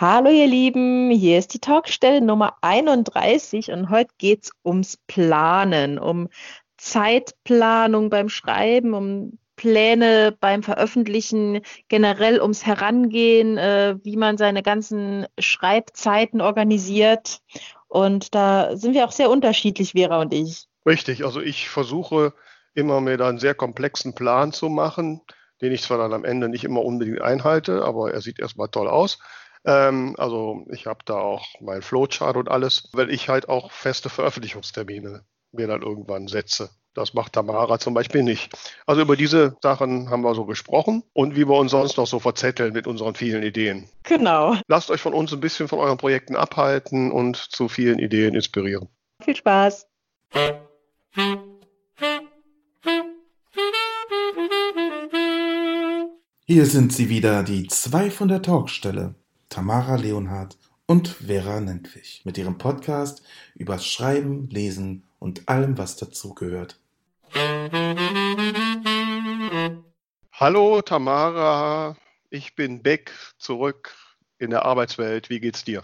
Hallo ihr Lieben, hier ist die Talkstelle Nummer 31 und heute geht es ums Planen, um Zeitplanung beim Schreiben, um Pläne beim Veröffentlichen, generell ums Herangehen, äh, wie man seine ganzen Schreibzeiten organisiert. Und da sind wir auch sehr unterschiedlich, Vera und ich. Richtig, also ich versuche immer mir da einen sehr komplexen Plan zu machen, den ich zwar dann am Ende nicht immer unbedingt einhalte, aber er sieht erstmal toll aus. Ähm, also ich habe da auch mein Flowchart und alles, weil ich halt auch feste Veröffentlichungstermine mir dann irgendwann setze. Das macht Tamara zum Beispiel nicht. Also über diese Sachen haben wir so gesprochen und wie wir uns sonst noch so verzetteln mit unseren vielen Ideen. Genau. Lasst euch von uns ein bisschen von euren Projekten abhalten und zu vielen Ideen inspirieren. Viel Spaß. Hier sind sie wieder, die zwei von der Talkstelle. Tamara Leonhardt und Vera Nentwich mit ihrem Podcast über Schreiben, Lesen und allem, was dazugehört. Hallo Tamara, ich bin Beck, zurück in der Arbeitswelt. Wie geht's dir?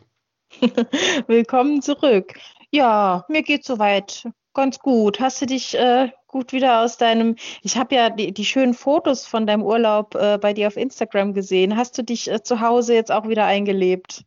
Willkommen zurück. Ja, mir geht's soweit ganz gut. Hast du dich äh, gut wieder aus deinem, ich habe ja die, die, schönen Fotos von deinem Urlaub äh, bei dir auf Instagram gesehen. Hast du dich äh, zu Hause jetzt auch wieder eingelebt?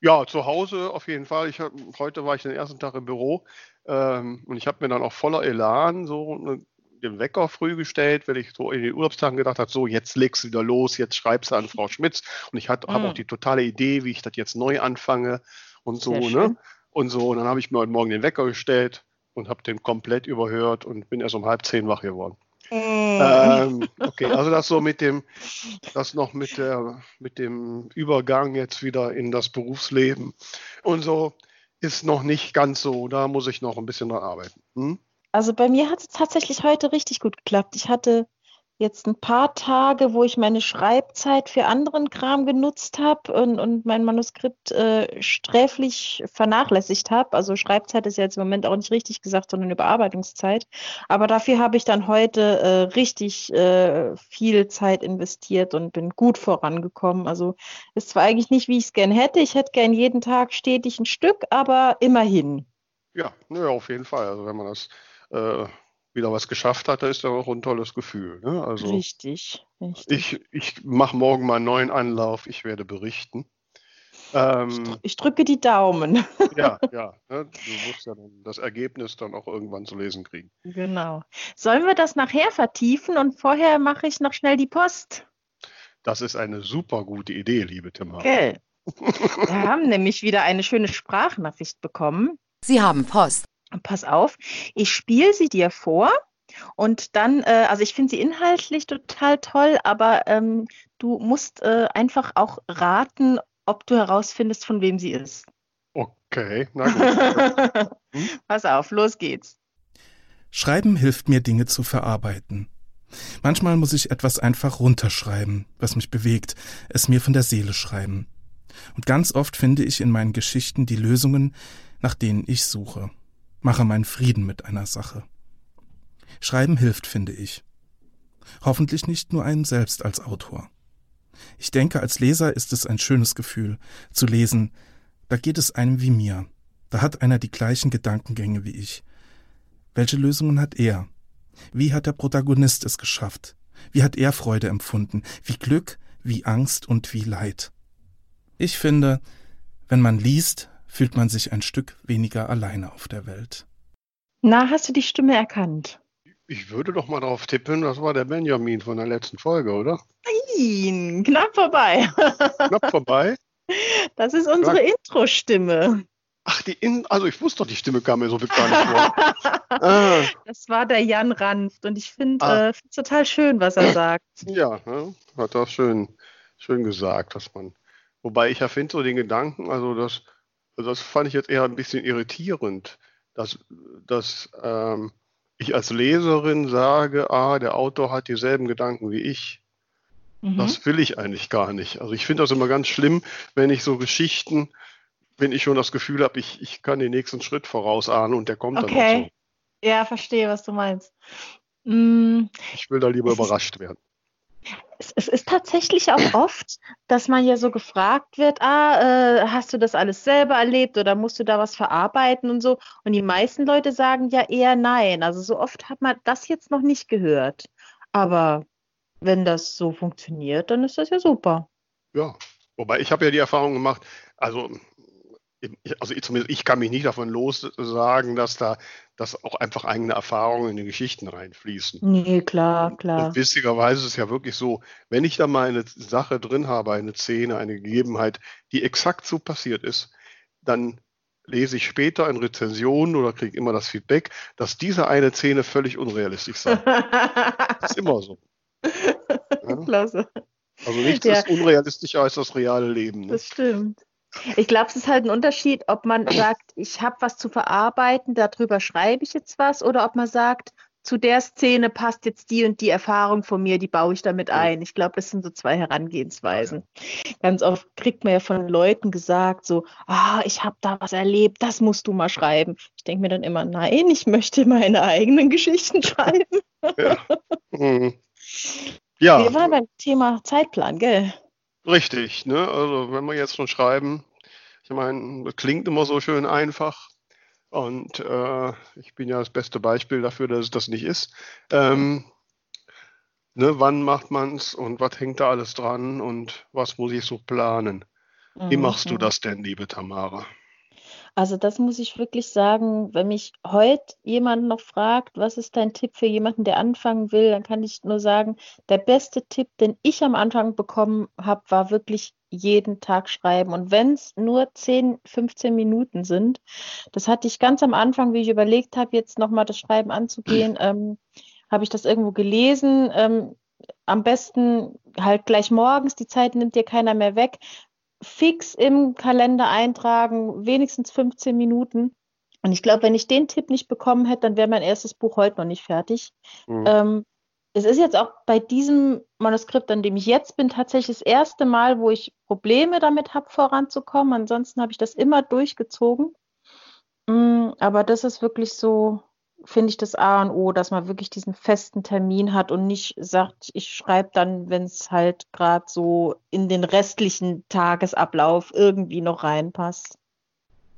Ja, zu Hause auf jeden Fall. Ich heute war ich den ersten Tag im Büro ähm, und ich habe mir dann auch voller Elan so ne, den Wecker früh gestellt, weil ich so in den Urlaubstagen gedacht habe, so jetzt legst du wieder los, jetzt schreibst du an Frau Schmitz und ich habe mhm. auch die totale Idee, wie ich das jetzt neu anfange und so, ne? Und so, und dann habe ich mir heute Morgen den Wecker gestellt und habe den komplett überhört und bin erst um halb zehn wach geworden. Mm. Ähm, okay, also das so mit dem, das noch mit der, mit dem Übergang jetzt wieder in das Berufsleben und so ist noch nicht ganz so. Da muss ich noch ein bisschen dran arbeiten. Hm? Also bei mir hat es tatsächlich heute richtig gut geklappt. Ich hatte jetzt ein paar Tage, wo ich meine Schreibzeit für anderen Kram genutzt habe und, und mein Manuskript äh, sträflich vernachlässigt habe. Also Schreibzeit ist ja jetzt im Moment auch nicht richtig gesagt, sondern Überarbeitungszeit. Aber dafür habe ich dann heute äh, richtig äh, viel Zeit investiert und bin gut vorangekommen. Also ist zwar eigentlich nicht, wie ich es gern hätte. Ich hätte gern jeden Tag stetig ein Stück, aber immerhin. Ja, ja auf jeden Fall. Also wenn man das äh, wieder was geschafft hat, da ist ja auch ein tolles Gefühl. Ne? Also richtig, richtig. Ich, ich mache morgen mal einen neuen Anlauf, ich werde berichten. Ähm, ich drücke die Daumen. Ja, ja. Ne? Du musst ja dann das Ergebnis dann auch irgendwann zu lesen kriegen. Genau. Sollen wir das nachher vertiefen und vorher mache ich noch schnell die Post? Das ist eine super gute Idee, liebe Timmer. Okay. Wir haben nämlich wieder eine schöne Sprachnachricht bekommen. Sie haben Post pass auf, ich spiele sie dir vor und dann, äh, also ich finde sie inhaltlich total toll, aber ähm, du musst äh, einfach auch raten, ob du herausfindest, von wem sie ist. Okay, na gut. hm? Pass auf, los geht's. Schreiben hilft mir, Dinge zu verarbeiten. Manchmal muss ich etwas einfach runterschreiben, was mich bewegt, es mir von der Seele schreiben. Und ganz oft finde ich in meinen Geschichten die Lösungen, nach denen ich suche mache meinen Frieden mit einer Sache. Schreiben hilft, finde ich. Hoffentlich nicht nur einem selbst als Autor. Ich denke, als Leser ist es ein schönes Gefühl, zu lesen, da geht es einem wie mir, da hat einer die gleichen Gedankengänge wie ich. Welche Lösungen hat er? Wie hat der Protagonist es geschafft? Wie hat er Freude empfunden? Wie Glück, wie Angst und wie Leid? Ich finde, wenn man liest, fühlt man sich ein Stück weniger alleine auf der Welt. Na, hast du die Stimme erkannt? Ich würde doch mal darauf tippen, das war der Benjamin von der letzten Folge, oder? Nein, knapp vorbei. Knapp vorbei? Das ist unsere Intro-Stimme. Ach, die In also ich wusste doch, die Stimme kam mir so gar nicht vor. ah. Das war der Jan Ranft und ich finde ah. äh, total schön, was er sagt. Ja, ne? hat das schön, schön gesagt, dass man. Wobei ich ja finde, so den Gedanken, also das also das fand ich jetzt eher ein bisschen irritierend, dass, dass ähm, ich als Leserin sage, ah, der Autor hat dieselben Gedanken wie ich. Mhm. Das will ich eigentlich gar nicht. Also ich finde das immer ganz schlimm, wenn ich so Geschichten, wenn ich schon das Gefühl habe, ich, ich kann den nächsten Schritt vorausahnen und der kommt okay. dann auch so. Ja, verstehe, was du meinst. Mm, ich will da lieber überrascht werden es, ist tatsächlich auch oft, dass man ja so gefragt wird, ah, äh, hast du das alles selber erlebt oder musst du da was verarbeiten und so? Und die meisten Leute sagen ja eher nein. Also so oft hat man das jetzt noch nicht gehört. Aber wenn das so funktioniert, dann ist das ja super. Ja, wobei ich habe ja die Erfahrung gemacht, also also ich, zumindest ich kann mich nicht davon lossagen, dass da dass auch einfach eigene Erfahrungen in die Geschichten reinfließen. Nee, klar, klar. Und witzigerweise ist es ja wirklich so, wenn ich da mal eine Sache drin habe, eine Szene, eine Gegebenheit, die exakt so passiert ist, dann lese ich später in Rezensionen oder kriege immer das Feedback, dass diese eine Szene völlig unrealistisch sei. das ist immer so. Ja? Klasse. Also nichts ja. ist unrealistischer als das reale Leben. Ne? Das stimmt. Ich glaube, es ist halt ein Unterschied, ob man sagt, ich habe was zu verarbeiten, darüber schreibe ich jetzt was, oder ob man sagt, zu der Szene passt jetzt die und die Erfahrung von mir, die baue ich damit ein. Ich glaube, das sind so zwei Herangehensweisen. Ganz oft kriegt man ja von Leuten gesagt, so, ah, ich habe da was erlebt, das musst du mal schreiben. Ich denke mir dann immer, nein, ich möchte meine eigenen Geschichten schreiben. Ja. Mhm. ja. Wir waren beim Thema Zeitplan, gell? Richtig, ne? Also wenn wir jetzt schon schreiben, ich meine, das klingt immer so schön einfach. Und äh, ich bin ja das beste Beispiel dafür, dass es das nicht ist. Ähm, ne, wann macht man es und was hängt da alles dran und was muss ich so planen? Wie machst du mhm. das denn, liebe Tamara? Also das muss ich wirklich sagen, wenn mich heute jemand noch fragt, was ist dein Tipp für jemanden, der anfangen will, dann kann ich nur sagen, der beste Tipp, den ich am Anfang bekommen habe, war wirklich jeden Tag schreiben. Und wenn es nur 10, 15 Minuten sind, das hatte ich ganz am Anfang, wie ich überlegt habe, jetzt nochmal das Schreiben anzugehen, ähm, habe ich das irgendwo gelesen. Ähm, am besten halt gleich morgens, die Zeit nimmt dir keiner mehr weg fix im Kalender eintragen, wenigstens 15 Minuten. Und ich glaube, wenn ich den Tipp nicht bekommen hätte, dann wäre mein erstes Buch heute noch nicht fertig. Mhm. Ähm, es ist jetzt auch bei diesem Manuskript, an dem ich jetzt bin, tatsächlich das erste Mal, wo ich Probleme damit habe, voranzukommen. Ansonsten habe ich das immer durchgezogen. Mm, aber das ist wirklich so, finde ich das A und O, dass man wirklich diesen festen Termin hat und nicht sagt, ich schreibe dann, wenn es halt gerade so in den restlichen Tagesablauf irgendwie noch reinpasst.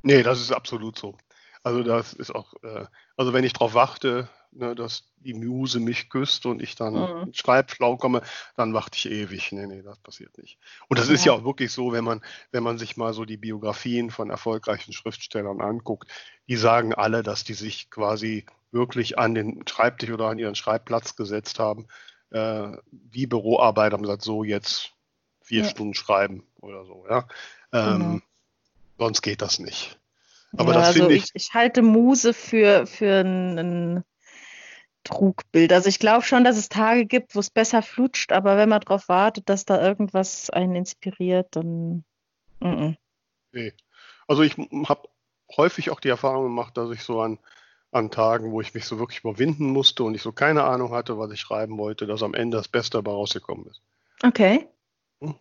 Nee, das ist absolut so. Also das ist auch, äh, also wenn ich darauf warte, ne, dass die Muse mich küsst und ich dann mhm. schreibflau komme, dann warte ich ewig. Nee, nee, das passiert nicht. Und das ja. ist ja auch wirklich so, wenn man, wenn man sich mal so die Biografien von erfolgreichen Schriftstellern anguckt, die sagen alle, dass die sich quasi wirklich an den Schreibtisch oder an ihren Schreibplatz gesetzt haben, äh, wie Büroarbeit haben gesagt, so jetzt vier ja. Stunden schreiben oder so, ja. Ähm, genau. Sonst geht das nicht. Aber ja, das also ich, ich, ich halte Muse für, für ein, Trugbild. Also ich glaube schon, dass es Tage gibt, wo es besser flutscht, aber wenn man darauf wartet, dass da irgendwas einen inspiriert, dann. Mm -mm. Nee. Also ich habe häufig auch die Erfahrung gemacht, dass ich so an, an Tagen, wo ich mich so wirklich überwinden musste und ich so keine Ahnung hatte, was ich schreiben wollte, dass am Ende das Beste dabei rausgekommen ist. Okay. Hm?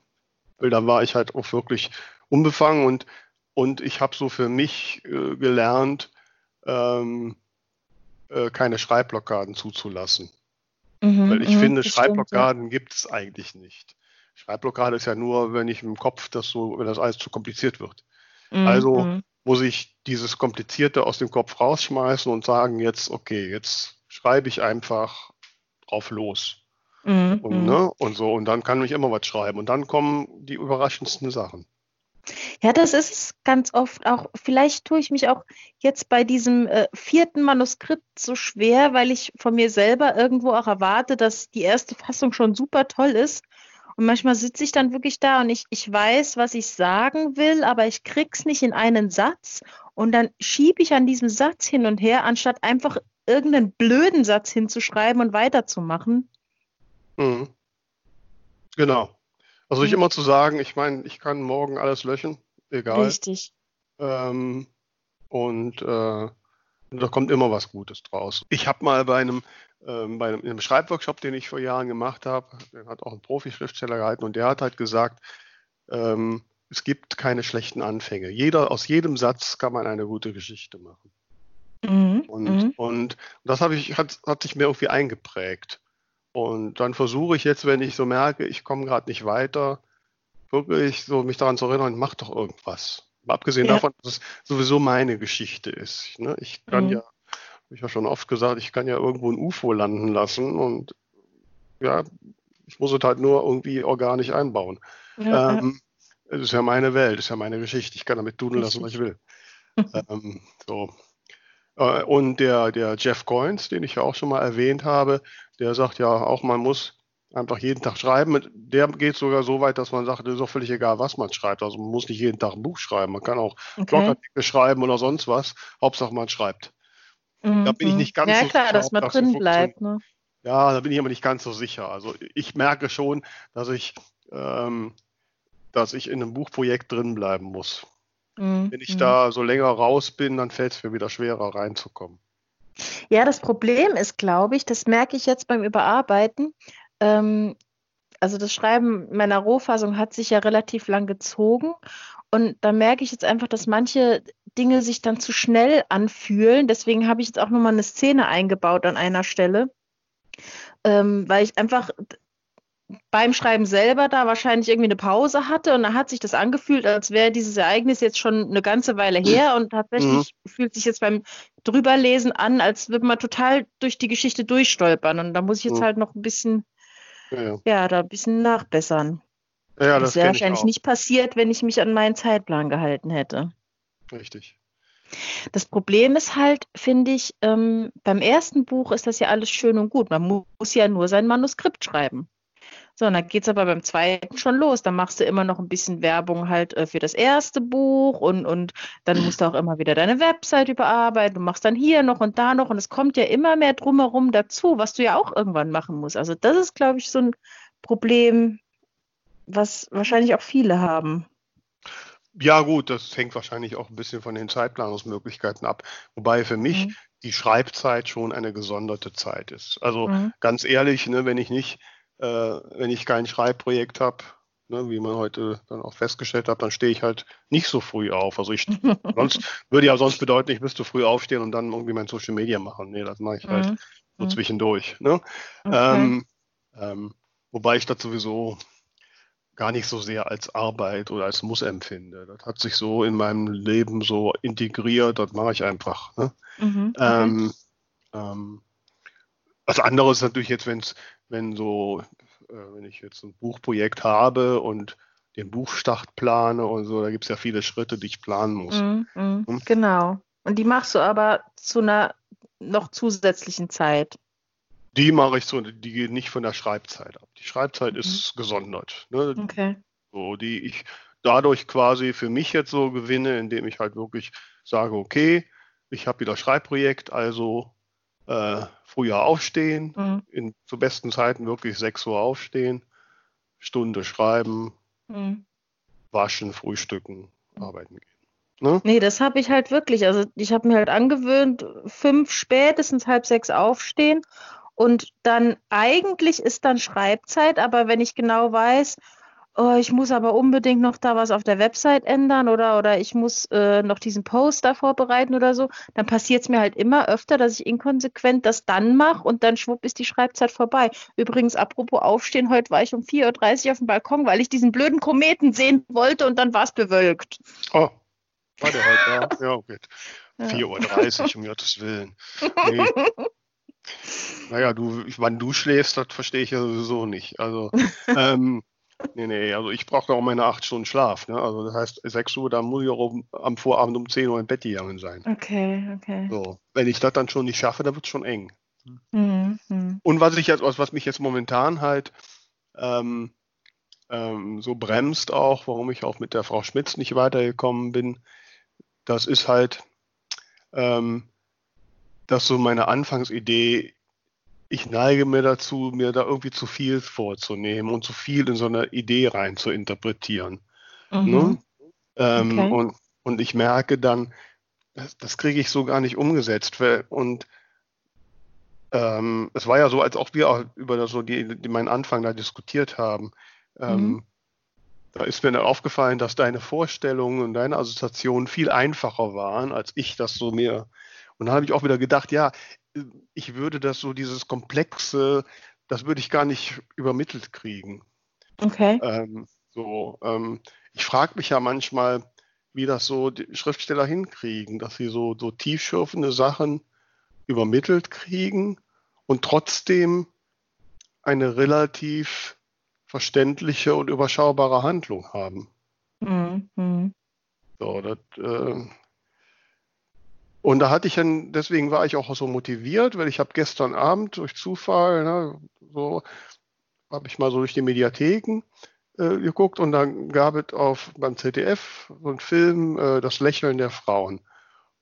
Weil dann war ich halt auch wirklich unbefangen und, und ich habe so für mich äh, gelernt, ähm, äh, keine Schreibblockaden zuzulassen. Mhm, Weil ich mh, finde, Schreibblockaden ja. gibt es eigentlich nicht. Schreibblockade ist ja nur, wenn ich im Kopf das so, wenn das alles zu kompliziert wird. Mhm, also mhm. Muss ich dieses Komplizierte aus dem Kopf rausschmeißen und sagen, jetzt, okay, jetzt schreibe ich einfach drauf los. Mhm, und, mhm. ne, und so, und dann kann ich immer was schreiben. Und dann kommen die überraschendsten Sachen. Ja, das ist ganz oft auch. Vielleicht tue ich mich auch jetzt bei diesem äh, vierten Manuskript so schwer, weil ich von mir selber irgendwo auch erwarte, dass die erste Fassung schon super toll ist. Und manchmal sitze ich dann wirklich da und ich, ich weiß, was ich sagen will, aber ich krieg's nicht in einen Satz. Und dann schiebe ich an diesem Satz hin und her, anstatt einfach irgendeinen blöden Satz hinzuschreiben und weiterzumachen. Mhm. Genau. Also sich hm. immer zu sagen, ich meine, ich kann morgen alles löschen, egal. Richtig. Ähm, und äh, da kommt immer was Gutes draus. Ich habe mal bei einem, ähm, bei einem, einem Schreibworkshop, den ich vor Jahren gemacht habe, den hat auch ein Profi-Schriftsteller gehalten und der hat halt gesagt, ähm, es gibt keine schlechten Anfänge. Jeder, aus jedem Satz kann man eine gute Geschichte machen. Mhm. Und, mhm. und das ich, hat, hat sich mir irgendwie eingeprägt. Und dann versuche ich jetzt, wenn ich so merke, ich komme gerade nicht weiter, wirklich so mich daran zu erinnern, mach doch irgendwas. Abgesehen ja. davon, dass es sowieso meine Geschichte ist. Ne? Ich kann mhm. ja, habe ich ja schon oft gesagt, ich kann ja irgendwo ein UFO landen lassen und ja, ich muss es halt nur irgendwie organisch einbauen. Ja, ähm, es ist ja meine Welt, es ist ja meine Geschichte. Ich kann damit tun lassen, was ich will. ähm, so. Äh, und der, der Jeff Coins, den ich ja auch schon mal erwähnt habe, der sagt ja auch, man muss einfach jeden Tag schreiben. Der geht sogar so weit, dass man sagt, es ist auch völlig egal, was man schreibt. Also man muss nicht jeden Tag ein Buch schreiben. Man kann auch okay. Blogartikel schreiben oder sonst was. Hauptsache man schreibt. Mhm. Da bin ich nicht ganz ja, so klar, sicher. dass man drin so bleibt. Ne? Ja, da bin ich aber nicht ganz so sicher. Also ich merke schon, dass ich, ähm, dass ich in einem Buchprojekt drin bleiben muss. Mhm. Wenn ich mhm. da so länger raus bin, dann fällt es mir wieder schwerer reinzukommen. Ja, das Problem ist, glaube ich, das merke ich jetzt beim Überarbeiten. Ähm, also das Schreiben meiner Rohfassung hat sich ja relativ lang gezogen. Und da merke ich jetzt einfach, dass manche Dinge sich dann zu schnell anfühlen. Deswegen habe ich jetzt auch nochmal eine Szene eingebaut an einer Stelle, ähm, weil ich einfach beim Schreiben selber da wahrscheinlich irgendwie eine Pause hatte und da hat sich das angefühlt, als wäre dieses Ereignis jetzt schon eine ganze Weile her und tatsächlich mhm. fühlt sich jetzt beim drüberlesen an, als würde man total durch die Geschichte durchstolpern und da muss ich jetzt mhm. halt noch ein bisschen, ja, ja. ja, da ein bisschen nachbessern. Ja, das, das wäre wahrscheinlich nicht passiert, wenn ich mich an meinen Zeitplan gehalten hätte. Richtig. Das Problem ist halt, finde ich, ähm, beim ersten Buch ist das ja alles schön und gut. Man muss ja nur sein Manuskript schreiben. So, und dann geht es aber beim zweiten schon los. Dann machst du immer noch ein bisschen Werbung halt äh, für das erste Buch und, und dann musst du auch immer wieder deine Website überarbeiten. Du machst dann hier noch und da noch und es kommt ja immer mehr drumherum dazu, was du ja auch irgendwann machen musst. Also das ist, glaube ich, so ein Problem, was wahrscheinlich auch viele haben. Ja, gut, das hängt wahrscheinlich auch ein bisschen von den Zeitplanungsmöglichkeiten ab. Wobei für mich mhm. die Schreibzeit schon eine gesonderte Zeit ist. Also mhm. ganz ehrlich, ne, wenn ich nicht äh, wenn ich kein Schreibprojekt habe, ne, wie man heute dann auch festgestellt hat, dann stehe ich halt nicht so früh auf. Also ich sonst würde ja sonst bedeuten, ich müsste früh aufstehen und dann irgendwie mein Social Media machen. Nee, das mache ich halt mhm. so mhm. zwischendurch. Ne? Okay. Ähm, ähm, wobei ich das sowieso gar nicht so sehr als Arbeit oder als Muss empfinde. Das hat sich so in meinem Leben so integriert, das mache ich einfach. Ne? Mhm, okay. ähm, ähm, was anderes ist natürlich jetzt, wenn es wenn so, äh, wenn ich jetzt ein Buchprojekt habe und den Buchstart plane und so, da gibt es ja viele Schritte, die ich planen muss. Mm, mm, hm? Genau. Und die machst du aber zu einer noch zusätzlichen Zeit. Die mache ich so, die geht nicht von der Schreibzeit ab. Die Schreibzeit mhm. ist gesondert. Ne? Okay. So, die ich dadurch quasi für mich jetzt so gewinne, indem ich halt wirklich sage, okay, ich habe wieder Schreibprojekt, also äh, früher aufstehen, mhm. in, zu besten Zeiten wirklich 6 Uhr aufstehen, Stunde schreiben, mhm. waschen, frühstücken, arbeiten gehen. Ne? Nee, das habe ich halt wirklich. Also ich habe mir halt angewöhnt, fünf spätestens halb sechs aufstehen und dann eigentlich ist dann Schreibzeit, aber wenn ich genau weiß, oh, ich muss aber unbedingt noch da was auf der Website ändern oder, oder ich muss äh, noch diesen Post da vorbereiten oder so, dann passiert es mir halt immer öfter, dass ich inkonsequent das dann mache und dann schwupp ist die Schreibzeit vorbei. Übrigens, apropos Aufstehen, heute war ich um 4.30 Uhr auf dem Balkon, weil ich diesen blöden Kometen sehen wollte und dann war es bewölkt. Oh, war der heute, ja. Ja, okay. Ja. 4.30 Uhr, um Gottes Willen. Nee. Naja, du, wann du schläfst, das verstehe ich ja sowieso nicht. Also, ähm, Nee, nee, also ich brauche auch meine acht Stunden Schlaf. Ne? Also das heißt, 6 Uhr, dann muss ich auch um, am Vorabend um 10 Uhr im Bett gegangen sein. Okay, okay. So, wenn ich das dann schon nicht schaffe, dann wird es schon eng. Mhm, mhm. Und was ich jetzt, was mich jetzt momentan halt ähm, ähm, so bremst auch, warum ich auch mit der Frau Schmitz nicht weitergekommen bin, das ist halt, ähm, dass so meine Anfangsidee ich neige mir dazu, mir da irgendwie zu viel vorzunehmen und zu viel in so eine Idee rein zu interpretieren. Mhm. Ne? Ähm, okay. und, und ich merke dann, das, das kriege ich so gar nicht umgesetzt. Und ähm, es war ja so, als auch wir über das, so die, die meinen Anfang da diskutiert haben. Ähm, mhm. Da ist mir dann aufgefallen, dass deine Vorstellungen und deine Assoziationen viel einfacher waren, als ich das so mir. Und dann habe ich auch wieder gedacht, ja, ich würde das so, dieses komplexe, das würde ich gar nicht übermittelt kriegen. Okay. Ähm, so, ähm, ich frage mich ja manchmal, wie das so die Schriftsteller hinkriegen, dass sie so, so tiefschürfende Sachen übermittelt kriegen und trotzdem eine relativ verständliche und überschaubare Handlung haben. Mhm. So, das, äh, und da hatte ich dann, deswegen war ich auch so motiviert, weil ich habe gestern Abend durch Zufall, ne, so habe ich mal so durch die Mediatheken äh, geguckt und dann gab es auf beim ZDF so einen Film, äh, Das Lächeln der Frauen.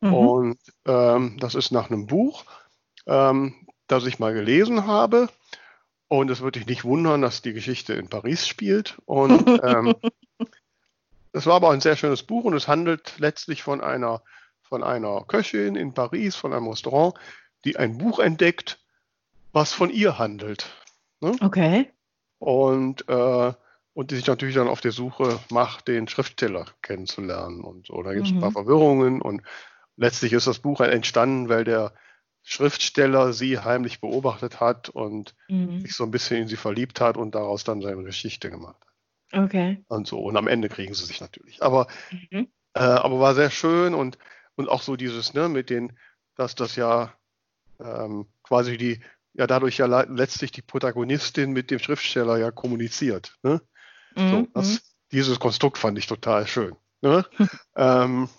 Mhm. Und ähm, das ist nach einem Buch, ähm, das ich mal gelesen habe. Und es würde dich nicht wundern, dass die Geschichte in Paris spielt. Und ähm, das war aber ein sehr schönes Buch und es handelt letztlich von einer, von einer Köchin in Paris, von einem Restaurant, die ein Buch entdeckt, was von ihr handelt. Ne? Okay. Und, äh, und die sich natürlich dann auf der Suche macht, den Schriftsteller kennenzulernen und so. Da gibt es mhm. ein paar mhm. Verwirrungen und letztlich ist das Buch entstanden, weil der Schriftsteller sie heimlich beobachtet hat und mhm. sich so ein bisschen in sie verliebt hat und daraus dann seine Geschichte gemacht hat. Okay. Und so. Und am Ende kriegen sie sich natürlich. Aber, mhm. äh, aber war sehr schön und, und auch so dieses, ne, mit den, dass das ja ähm, quasi die, ja dadurch ja letztlich die Protagonistin mit dem Schriftsteller ja kommuniziert. Ne? Mhm. So, das, mhm. dieses Konstrukt fand ich total schön. Ne? ähm,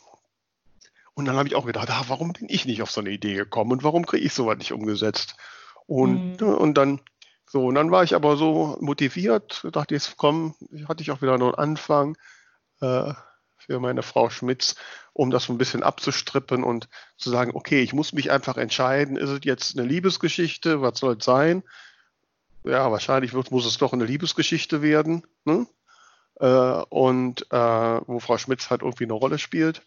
und dann habe ich auch gedacht, ah, warum bin ich nicht auf so eine Idee gekommen und warum kriege ich sowas nicht umgesetzt? Und, mhm. und dann so, und dann war ich aber so motiviert, dachte jetzt komm, hatte ich auch wieder noch einen Anfang äh, für meine Frau Schmitz, um das so ein bisschen abzustrippen und zu sagen, okay, ich muss mich einfach entscheiden, ist es jetzt eine Liebesgeschichte, was soll es sein? Ja, wahrscheinlich wird, muss es doch eine Liebesgeschichte werden, ne? äh, und äh, wo Frau Schmitz halt irgendwie eine Rolle spielt.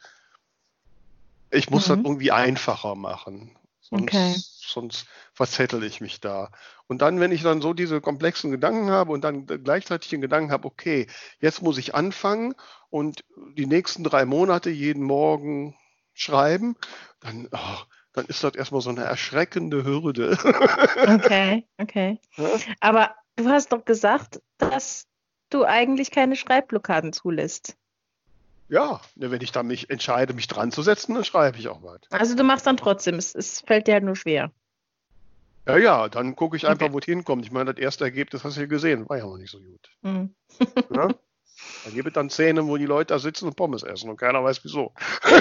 Ich muss mhm. das irgendwie einfacher machen. Sonst, okay. sonst verzettel ich mich da. Und dann, wenn ich dann so diese komplexen Gedanken habe und dann gleichzeitig den Gedanken habe, okay, jetzt muss ich anfangen und die nächsten drei Monate jeden Morgen schreiben, dann, oh, dann ist das erstmal so eine erschreckende Hürde. Okay, okay. Aber du hast doch gesagt, dass du eigentlich keine Schreibblockaden zulässt. Ja, ne, wenn ich dann mich entscheide, mich dran zu setzen, dann schreibe ich auch was. Also du machst dann trotzdem, es, es fällt dir halt nur schwer. Ja, ja, dann gucke ich einfach, okay. wo es hinkommt. Ich meine, das erste Ergebnis hast du ja gesehen, war ja noch nicht so gut. Mhm. ja? Da gibt es dann Szenen, wo die Leute da sitzen und Pommes essen und keiner weiß wieso.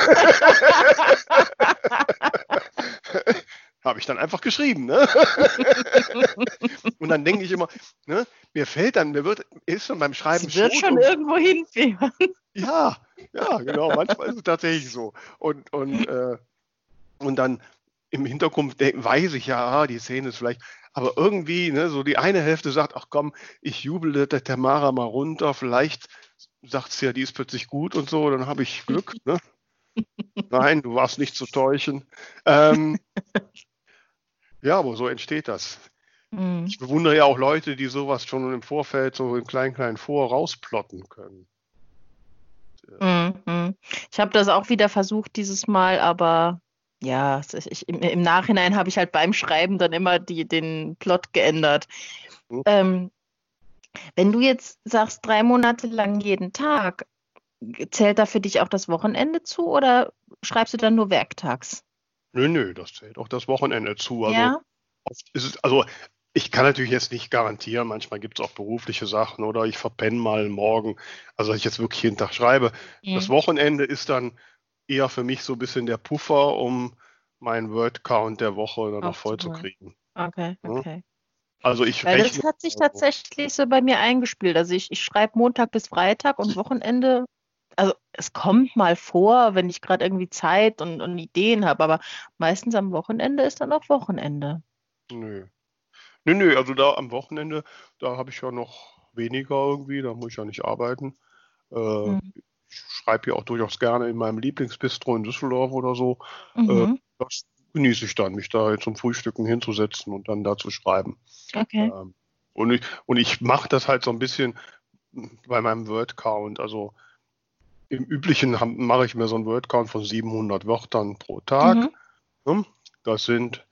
Habe ich dann einfach geschrieben. Ne? und dann denke ich immer, ne, mir fällt dann, mir wird, ist schon beim Schreiben Es wird schon, schon irgendwo hinführen. Ja, ja, genau. Manchmal ist es tatsächlich so. Und, und, äh, und dann im Hintergrund weiß ich ja, ah, die Szene ist vielleicht, aber irgendwie, ne, so die eine Hälfte sagt, ach komm, ich jubele der Tamara mal runter, vielleicht sagt sie ja, die ist plötzlich gut und so, dann habe ich Glück. Ne? Nein, du warst nicht zu täuschen. Ähm, ja, aber so entsteht das. Mhm. Ich bewundere ja auch Leute, die sowas schon im Vorfeld so in klein, klein vor rausplotten können. Mhm. Ich habe das auch wieder versucht dieses Mal, aber ja, ich, im, im, Nachhinein habe ich halt beim Schreiben dann immer die, den Plot geändert. Mhm. Ähm, wenn du jetzt sagst, drei Monate lang jeden Tag, zählt da für dich auch das Wochenende zu oder schreibst du dann nur werktags? Nö, nö, das zählt auch das Wochenende zu. Also, ja? es, also ich kann natürlich jetzt nicht garantieren, manchmal gibt es auch berufliche Sachen oder ich verpenne mal morgen, also ich jetzt wirklich jeden Tag schreibe. Mhm. Das Wochenende ist dann eher für mich so ein bisschen der Puffer, um meinen Word-Count der Woche dann noch voll zu kriegen. Okay, okay. Also ich Weil das hat sich tatsächlich so bei mir eingespielt. Also ich, ich schreibe Montag bis Freitag und Wochenende, also es kommt mal vor, wenn ich gerade irgendwie Zeit und, und Ideen habe, aber meistens am Wochenende ist dann auch Wochenende. Nö. Nö, nö, also da am Wochenende, da habe ich ja noch weniger irgendwie, da muss ich ja nicht arbeiten. Äh, mhm. Ich schreibe ja auch durchaus gerne in meinem Lieblingsbistro in Düsseldorf oder so. Äh, mhm. Äh, das genieße ich dann, mich da zum Frühstücken hinzusetzen und dann da zu schreiben. Okay. Ähm, und ich, und ich mache das halt so ein bisschen bei meinem Word-Count. Also im Üblichen mache ich mir so einen Word-Count von 700 Wörtern pro Tag. Mhm. Das sind,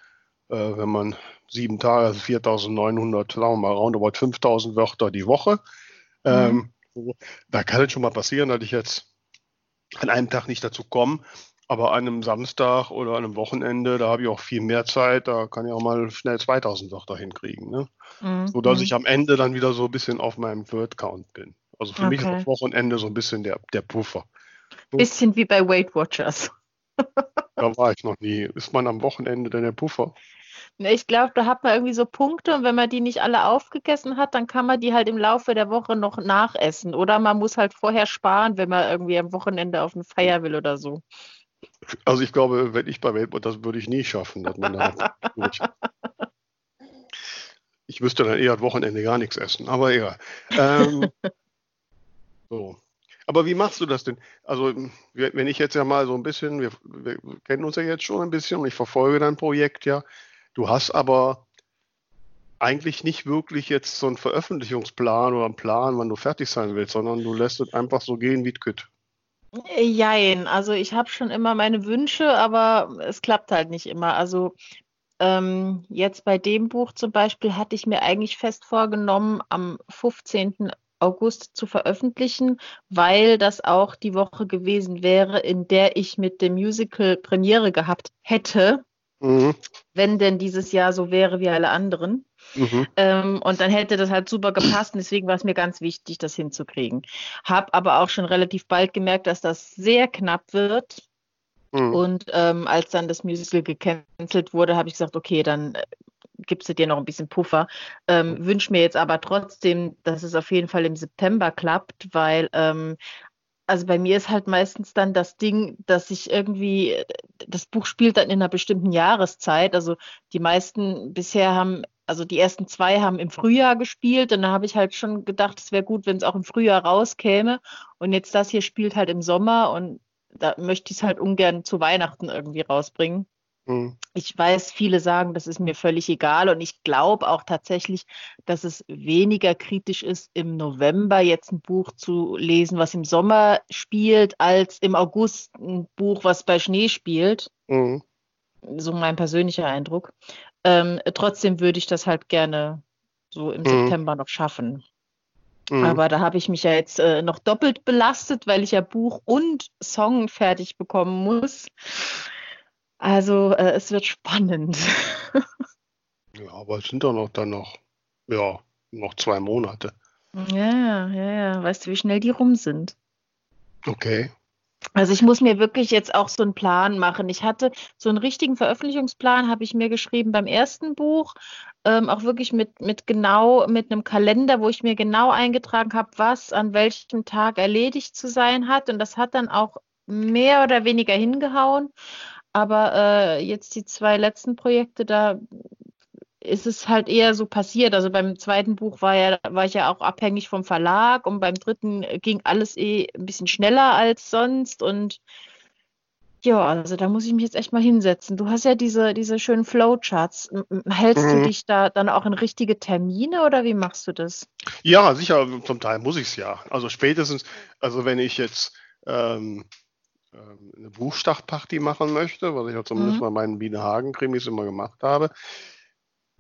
äh, wenn man sieben Tage, also 4.900, sagen wir mal, roundabout 5.000 Wörter die Woche. Mhm. Ähm, da kann es schon mal passieren, dass ich jetzt an einem Tag nicht dazu komme, aber an einem Samstag oder an einem Wochenende, da habe ich auch viel mehr Zeit, da kann ich auch mal schnell 2000 Wörter hinkriegen. Ne? Mhm. Sodass ich am Ende dann wieder so ein bisschen auf meinem Word-Count bin. Also für okay. mich ist das Wochenende so ein bisschen der, der Puffer. Bisschen wie bei Weight Watchers. da war ich noch nie. Ist man am Wochenende denn der Puffer? Ich glaube, da hat man irgendwie so Punkte und wenn man die nicht alle aufgegessen hat, dann kann man die halt im Laufe der Woche noch nachessen. Oder man muss halt vorher sparen, wenn man irgendwie am Wochenende auf eine Feier will oder so. Also ich glaube, wenn ich bei Weltmut, das würde ich nie schaffen. Dass man da ich müsste dann eher am Wochenende gar nichts essen, aber egal. Ähm, so. Aber wie machst du das denn? Also, wenn ich jetzt ja mal so ein bisschen, wir, wir, kennen uns ja jetzt schon ein bisschen und ich verfolge dein Projekt ja. Du hast aber eigentlich nicht wirklich jetzt so einen Veröffentlichungsplan oder einen Plan, wann du fertig sein willst, sondern du lässt es einfach so gehen, wie es geht. Jein, also ich habe schon immer meine Wünsche, aber es klappt halt nicht immer. Also ähm, jetzt bei dem Buch zum Beispiel hatte ich mir eigentlich fest vorgenommen, am 15. August zu veröffentlichen, weil das auch die Woche gewesen wäre, in der ich mit dem Musical Premiere gehabt hätte, mhm. wenn denn dieses Jahr so wäre wie alle anderen. Mhm. Ähm, und dann hätte das halt super gepasst. Und deswegen war es mir ganz wichtig, das hinzukriegen. Hab aber auch schon relativ bald gemerkt, dass das sehr knapp wird. Mhm. Und ähm, als dann das Musical gecancelt wurde, habe ich gesagt, okay, dann äh, gibst du dir noch ein bisschen Puffer. Ähm, mhm. Wünsche mir jetzt aber trotzdem, dass es auf jeden Fall im September klappt, weil ähm, also bei mir ist halt meistens dann das Ding, dass ich irgendwie, das Buch spielt dann in einer bestimmten Jahreszeit. Also die meisten bisher haben, also die ersten zwei haben im Frühjahr gespielt und da habe ich halt schon gedacht, es wäre gut, wenn es auch im Frühjahr rauskäme. Und jetzt das hier spielt halt im Sommer und da möchte ich es halt ungern zu Weihnachten irgendwie rausbringen. Mhm. Ich weiß, viele sagen, das ist mir völlig egal und ich glaube auch tatsächlich, dass es weniger kritisch ist, im November jetzt ein Buch zu lesen, was im Sommer spielt, als im August ein Buch, was bei Schnee spielt. Mhm. So mein persönlicher Eindruck. Ähm, trotzdem würde ich das halt gerne so im mhm. September noch schaffen. Mhm. Aber da habe ich mich ja jetzt äh, noch doppelt belastet, weil ich ja Buch und Song fertig bekommen muss. Also äh, es wird spannend. ja, aber es sind doch noch dann noch, ja, noch zwei Monate. Ja, ja, ja. Weißt du, wie schnell die rum sind? Okay. Also ich muss mir wirklich jetzt auch so einen Plan machen. Ich hatte so einen richtigen Veröffentlichungsplan, habe ich mir geschrieben beim ersten Buch, ähm, auch wirklich mit, mit genau, mit einem Kalender, wo ich mir genau eingetragen habe, was an welchem Tag erledigt zu sein hat. Und das hat dann auch mehr oder weniger hingehauen. Aber äh, jetzt die zwei letzten Projekte, da ist es halt eher so passiert. Also beim zweiten Buch war ja, war ich ja auch abhängig vom Verlag und beim dritten ging alles eh ein bisschen schneller als sonst und ja, also da muss ich mich jetzt echt mal hinsetzen. Du hast ja diese, diese schönen Flowcharts. Hältst mhm. du dich da dann auch in richtige Termine oder wie machst du das? Ja, sicher, zum Teil muss ich es ja. Also spätestens, also wenn ich jetzt ähm, eine Buchstartparty machen möchte, was ich ja zumindest mhm. bei meinen Bienenhagen-Krimis immer gemacht habe,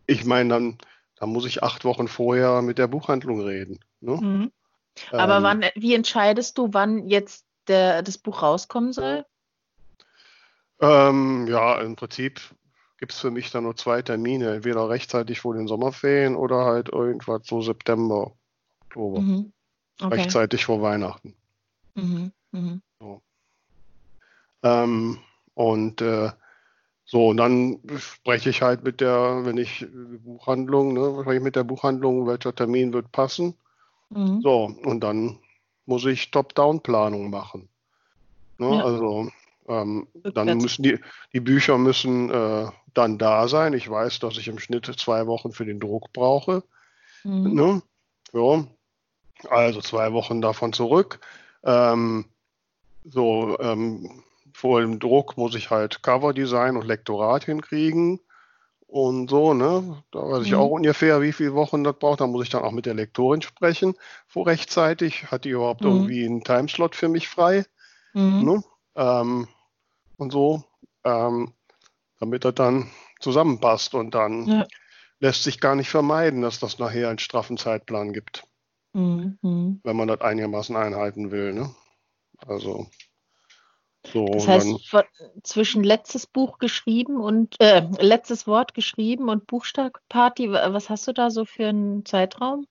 ich meine, dann, dann muss ich acht Wochen vorher mit der Buchhandlung reden. Ne? Mhm. Aber ähm, wann, wie entscheidest du, wann jetzt der, das Buch rauskommen soll? Ähm, ja, im Prinzip gibt es für mich dann nur zwei Termine, entweder rechtzeitig vor den Sommerferien oder halt irgendwas so September, Oktober. Mhm. Okay. Rechtzeitig vor Weihnachten. Mhm. Mhm. Ähm, und äh, so, und dann spreche ich halt mit der, wenn ich Buchhandlung, ne, spreche ich mit der Buchhandlung, welcher Termin wird passen. Mhm. So, und dann muss ich Top-Down-Planung machen. Ne, ja. Also ähm, dann müssen die, die Bücher müssen äh, dann da sein. Ich weiß, dass ich im Schnitt zwei Wochen für den Druck brauche. Mhm. Ne? So. Also zwei Wochen davon zurück. Ähm, so, ähm, vor dem Druck muss ich halt Coverdesign und Lektorat hinkriegen und so, ne? Da weiß ich mhm. auch ungefähr, wie viele Wochen das braucht. Da muss ich dann auch mit der Lektorin sprechen, vor rechtzeitig. Hat die überhaupt mhm. irgendwie einen Timeslot für mich frei? Mhm. Ne? Ähm, und so, ähm, damit das dann zusammenpasst. Und dann, ja. lässt sich gar nicht vermeiden, dass das nachher einen straffen Zeitplan gibt. Mhm. Wenn man das einigermaßen einhalten will. Ne? Also. So, das heißt, dann, zwischen letztes Buch geschrieben und äh, letztes Wort geschrieben und Buchstabparty, was hast du da so für einen Zeitraum?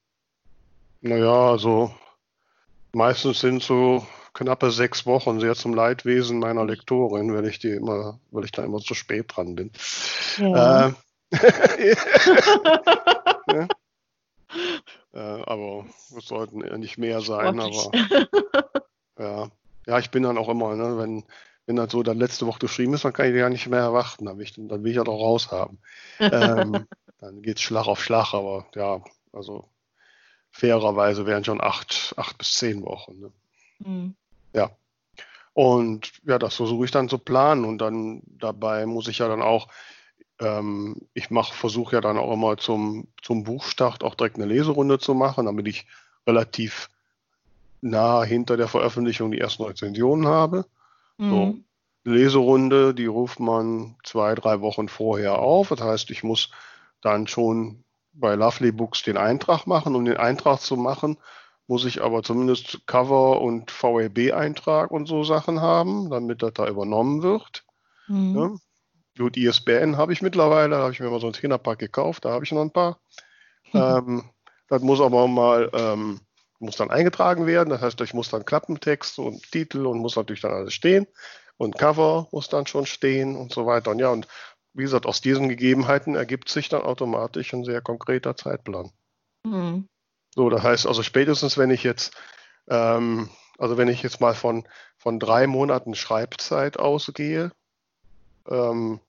Naja, also meistens sind so knappe sechs Wochen, sehr zum Leidwesen meiner Lektorin, weil ich die immer, weil ich da immer zu spät dran bin. Ja. Äh, ja. Äh, aber es sollten nicht mehr sein, aber ja. Ja, ich bin dann auch immer, ne, wenn, wenn das so dann letzte Woche geschrieben ist, dann kann ich ja nicht mehr erwarten. Dann will ich, dann will ich ja doch raus haben. ähm, dann geht es Schlag auf Schlag, aber ja, also fairerweise wären schon acht, acht bis zehn Wochen. Ne? Mhm. Ja. Und ja, das versuche ich dann zu planen und dann dabei muss ich ja dann auch, ähm, ich mache, versuche ja dann auch immer zum, zum Buchstart auch direkt eine Leserunde zu machen, damit ich relativ nah hinter der Veröffentlichung die ersten Rezensionen habe. Mhm. So, Leserunde, die ruft man zwei, drei Wochen vorher auf. Das heißt, ich muss dann schon bei Lovely Books den Eintrag machen. Um den Eintrag zu machen, muss ich aber zumindest Cover und VLB-Eintrag und so Sachen haben, damit das da übernommen wird. Mhm. Ja. Gut, ISBN habe ich mittlerweile, da habe ich mir mal so ein Zehnerpack gekauft, da habe ich noch ein paar. Mhm. Ähm, das muss aber mal ähm, muss dann eingetragen werden. Das heißt, ich muss dann Klappentext und Titel und muss natürlich dann alles stehen. Und Cover muss dann schon stehen und so weiter. Und ja, und wie gesagt, aus diesen Gegebenheiten ergibt sich dann automatisch ein sehr konkreter Zeitplan. Mhm. So, das heißt also spätestens, wenn ich jetzt, ähm, also wenn ich jetzt mal von, von drei Monaten Schreibzeit ausgehe, ähm,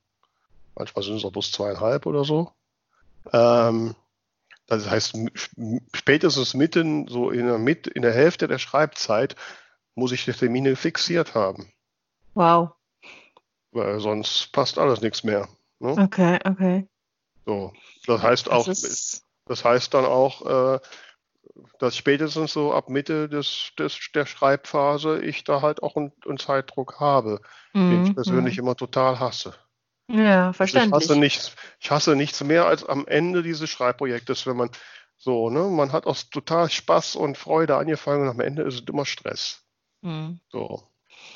manchmal sind es auch bloß zweieinhalb oder so, ähm, das heißt, spätestens mitten, so in der, mit, in der Hälfte der Schreibzeit, muss ich die Termine fixiert haben. Wow. Weil sonst passt alles nichts mehr. Ne? Okay, okay. So, das heißt auch, das, das heißt dann auch, äh, dass spätestens so ab Mitte des, des, der Schreibphase ich da halt auch einen, einen Zeitdruck habe, mm, den ich mhm, persönlich mm. immer total hasse. Ja, verständlich. Also ich, hasse nichts, ich hasse nichts mehr als am Ende dieses Schreibprojektes, wenn man so, ne, man hat aus total Spaß und Freude angefangen und am Ende ist es immer Stress. Mhm. So.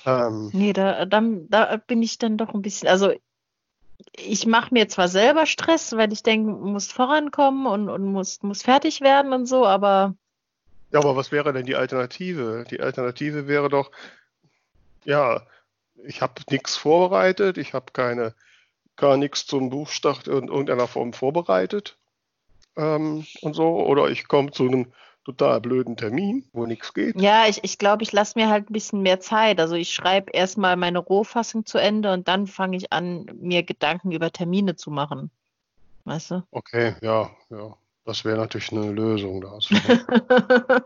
Ähm, nee, da, dann, da bin ich dann doch ein bisschen, also ich mache mir zwar selber Stress, weil ich denke, muss vorankommen und, und muss, muss fertig werden und so, aber. Ja, aber was wäre denn die Alternative? Die Alternative wäre doch, ja, ich habe nichts vorbereitet, ich habe keine gar nichts zum Buchstart in irgendeiner Form vorbereitet ähm, und so. Oder ich komme zu einem total blöden Termin, wo nichts geht. Ja, ich, ich glaube, ich lasse mir halt ein bisschen mehr Zeit. Also ich schreibe erstmal meine Rohfassung zu Ende und dann fange ich an, mir Gedanken über Termine zu machen. Weißt du? Okay, ja, ja. Das wäre natürlich eine Lösung. Da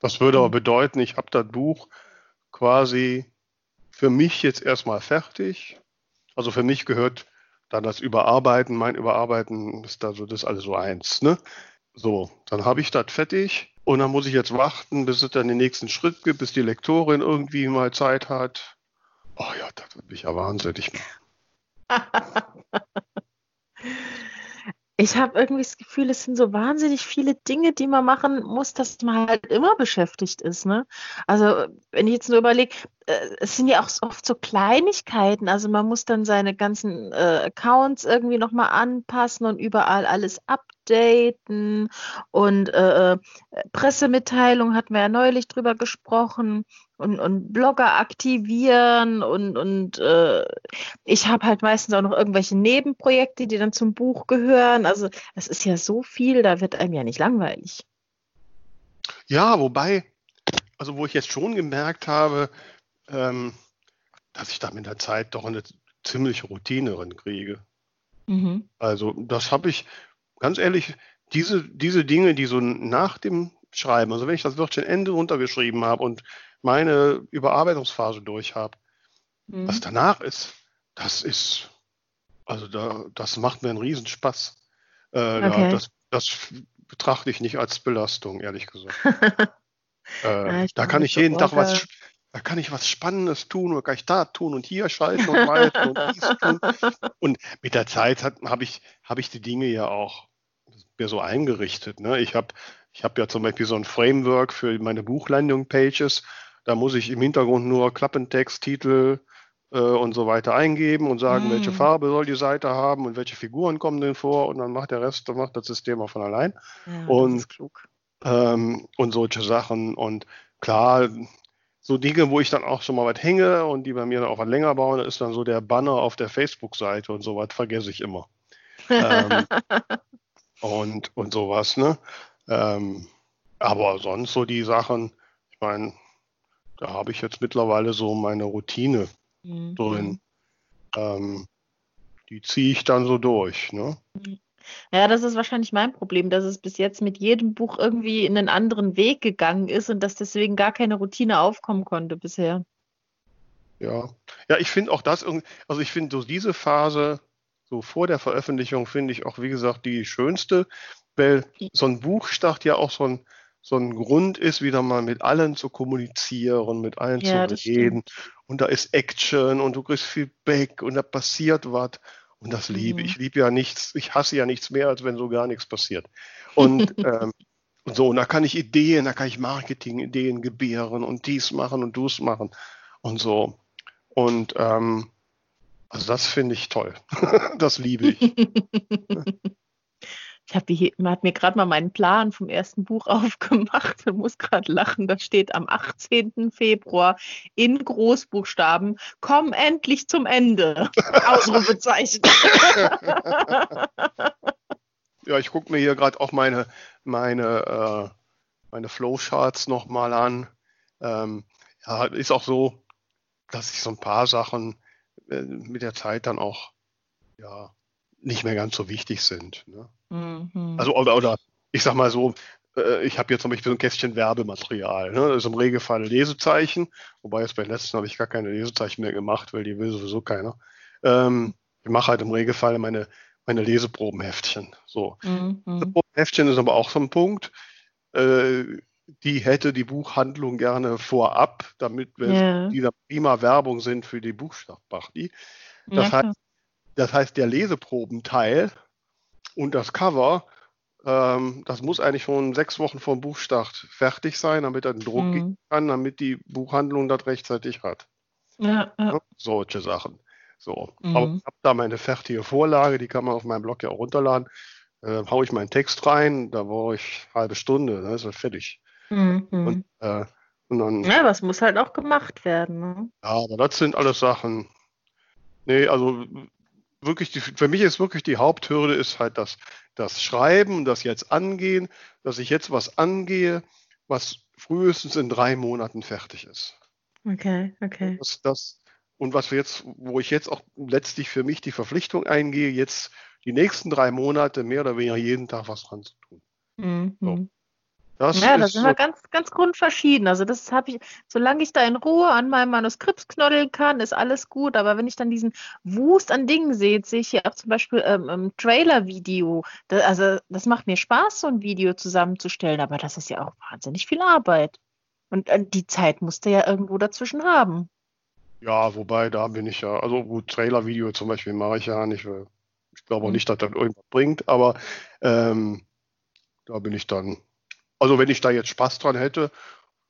das würde aber bedeuten, ich habe das Buch quasi für mich jetzt erstmal fertig also für mich gehört dann das Überarbeiten, mein Überarbeiten ist da so, das alles so eins. Ne? So, dann habe ich das fertig und dann muss ich jetzt warten, bis es dann den nächsten Schritt gibt, bis die Lektorin irgendwie mal Zeit hat. Oh ja, das wird mich ja wahnsinnig ich habe irgendwie das Gefühl, es sind so wahnsinnig viele Dinge, die man machen muss, dass man halt immer beschäftigt ist. Ne? Also wenn ich jetzt nur überlege, äh, es sind ja auch oft so Kleinigkeiten. Also man muss dann seine ganzen äh, Accounts irgendwie nochmal anpassen und überall alles updaten. Und äh, äh Pressemitteilung hatten wir ja neulich drüber gesprochen und, und Blogger aktivieren und, und äh, ich habe halt meistens auch noch irgendwelche Nebenprojekte, die dann zum Buch gehören. Also es ist ja so viel, da wird einem ja nicht langweilig. Ja, wobei, also wo ich jetzt schon gemerkt habe, ähm, dass ich da mit der Zeit doch eine ziemliche Routine drin kriege. Mhm. Also das habe ich, ganz ehrlich, diese, diese Dinge, die so nach dem Schreiben, also wenn ich das Wörtchen Ende runtergeschrieben habe und meine Überarbeitungsphase durch habe. Mhm. Was danach ist, das ist, also da, das macht mir einen Riesenspaß. Äh, okay. da, das, das betrachte ich nicht als Belastung, ehrlich gesagt. äh, ja, da kann ich jeden Tag was, da kann ich was Spannendes tun oder kann ich da tun und hier schalten und walten und dies tun. Und mit der Zeit habe ich, hab ich die Dinge ja auch mir so eingerichtet. Ne? Ich habe ich hab ja zum Beispiel so ein Framework für meine Buchlanding-Pages. Da muss ich im Hintergrund nur Klappentext, Titel äh, und so weiter eingeben und sagen, mm. welche Farbe soll die Seite haben und welche Figuren kommen denn vor und dann macht der Rest, dann macht das System auch von allein. Ja, und, ähm, und solche Sachen. Und klar, so Dinge, wo ich dann auch schon mal was hänge und die bei mir dann auch was länger bauen, ist dann so der Banner auf der Facebook-Seite und sowas vergesse ich immer. ähm, und, und sowas, ne? Ähm, aber sonst so die Sachen, ich meine, da habe ich jetzt mittlerweile so meine Routine mhm. drin. Ähm, die ziehe ich dann so durch, ne? Mhm. Ja, das ist wahrscheinlich mein Problem, dass es bis jetzt mit jedem Buch irgendwie in einen anderen Weg gegangen ist und dass deswegen gar keine Routine aufkommen konnte bisher. Ja, ja, ich finde auch das irgendwie, also ich finde so diese Phase, so vor der Veröffentlichung, finde ich auch, wie gesagt, die schönste, weil so ein Buchstart ja auch so ein, so ein Grund ist, wieder mal mit allen zu kommunizieren, mit allen ja, zu reden. Und da ist Action und du kriegst Feedback und da passiert was. Und das liebe mhm. ich. liebe ja nichts, ich hasse ja nichts mehr, als wenn so gar nichts passiert. Und, ähm, und so, und da kann ich Ideen, da kann ich Marketing-Ideen gebären und dies machen und dus machen und so. Und ähm, also das finde ich toll. das liebe ich. Ich habe hat mir gerade mal meinen Plan vom ersten Buch aufgemacht und muss gerade lachen. Da steht am 18. Februar in Großbuchstaben, komm endlich zum Ende. Ausrufezeichen. ja, ich gucke mir hier gerade auch meine, meine, äh, meine Flowcharts nochmal an. Ähm, ja, ist auch so, dass ich so ein paar Sachen äh, mit der Zeit dann auch ja, nicht mehr ganz so wichtig sind. Ne? Mhm. Also oder, oder ich sag mal so, äh, ich habe hier zum Beispiel so ein Kästchen Werbematerial. Ne? Das ist im Regelfall Lesezeichen, wobei jetzt bei den letzten habe ich gar keine Lesezeichen mehr gemacht, weil die will sowieso keiner. Ähm, ich mache halt im Regelfall meine, meine Leseprobenheftchen. So. Mhm. Leseprobenheftchen ist aber auch so ein Punkt. Äh, die hätte die Buchhandlung gerne vorab, damit wir yeah. die da prima Werbung sind für die Buchstabparty. Das, ja, heißt, das heißt, der Leseprobenteil und das Cover, ähm, das muss eigentlich schon sechs Wochen vor dem Buchstart fertig sein, damit er den Druck mhm. gehen kann, damit die Buchhandlung das rechtzeitig hat. Ja, ja. Solche Sachen. So. Mhm. Aber ich habe da meine fertige Vorlage, die kann man auf meinem Blog ja auch runterladen. Äh, haue ich meinen Text rein, da brauche ich eine halbe Stunde, dann ist er fertig. Mhm. Und, äh, und dann, ja, was muss halt auch gemacht werden. Ne? Ja, aber das sind alles Sachen. Nee, also wirklich, die, für mich ist wirklich die Haupthürde ist halt das, das Schreiben, das jetzt angehen, dass ich jetzt was angehe, was frühestens in drei Monaten fertig ist. Okay, okay. Das, das, und was wir jetzt, wo ich jetzt auch letztlich für mich die Verpflichtung eingehe, jetzt die nächsten drei Monate mehr oder weniger jeden Tag was dran zu tun. Mhm. So. Das ja, da sind wir ganz, ganz grundverschieden. Also das habe ich, solange ich da in Ruhe an meinem Manuskript knoddeln kann, ist alles gut. Aber wenn ich dann diesen Wust an Dingen sehe, sehe ich hier auch zum Beispiel ähm, ein Trailer-Video. Da, also das macht mir Spaß, so ein Video zusammenzustellen, aber das ist ja auch wahnsinnig viel Arbeit. Und äh, die Zeit musste ja irgendwo dazwischen haben. Ja, wobei, da bin ich ja, also gut, Trailer-Video zum Beispiel mache ich ja nicht. Ich glaube auch hm. nicht, dass das irgendwas bringt, aber ähm, da bin ich dann also wenn ich da jetzt Spaß dran hätte,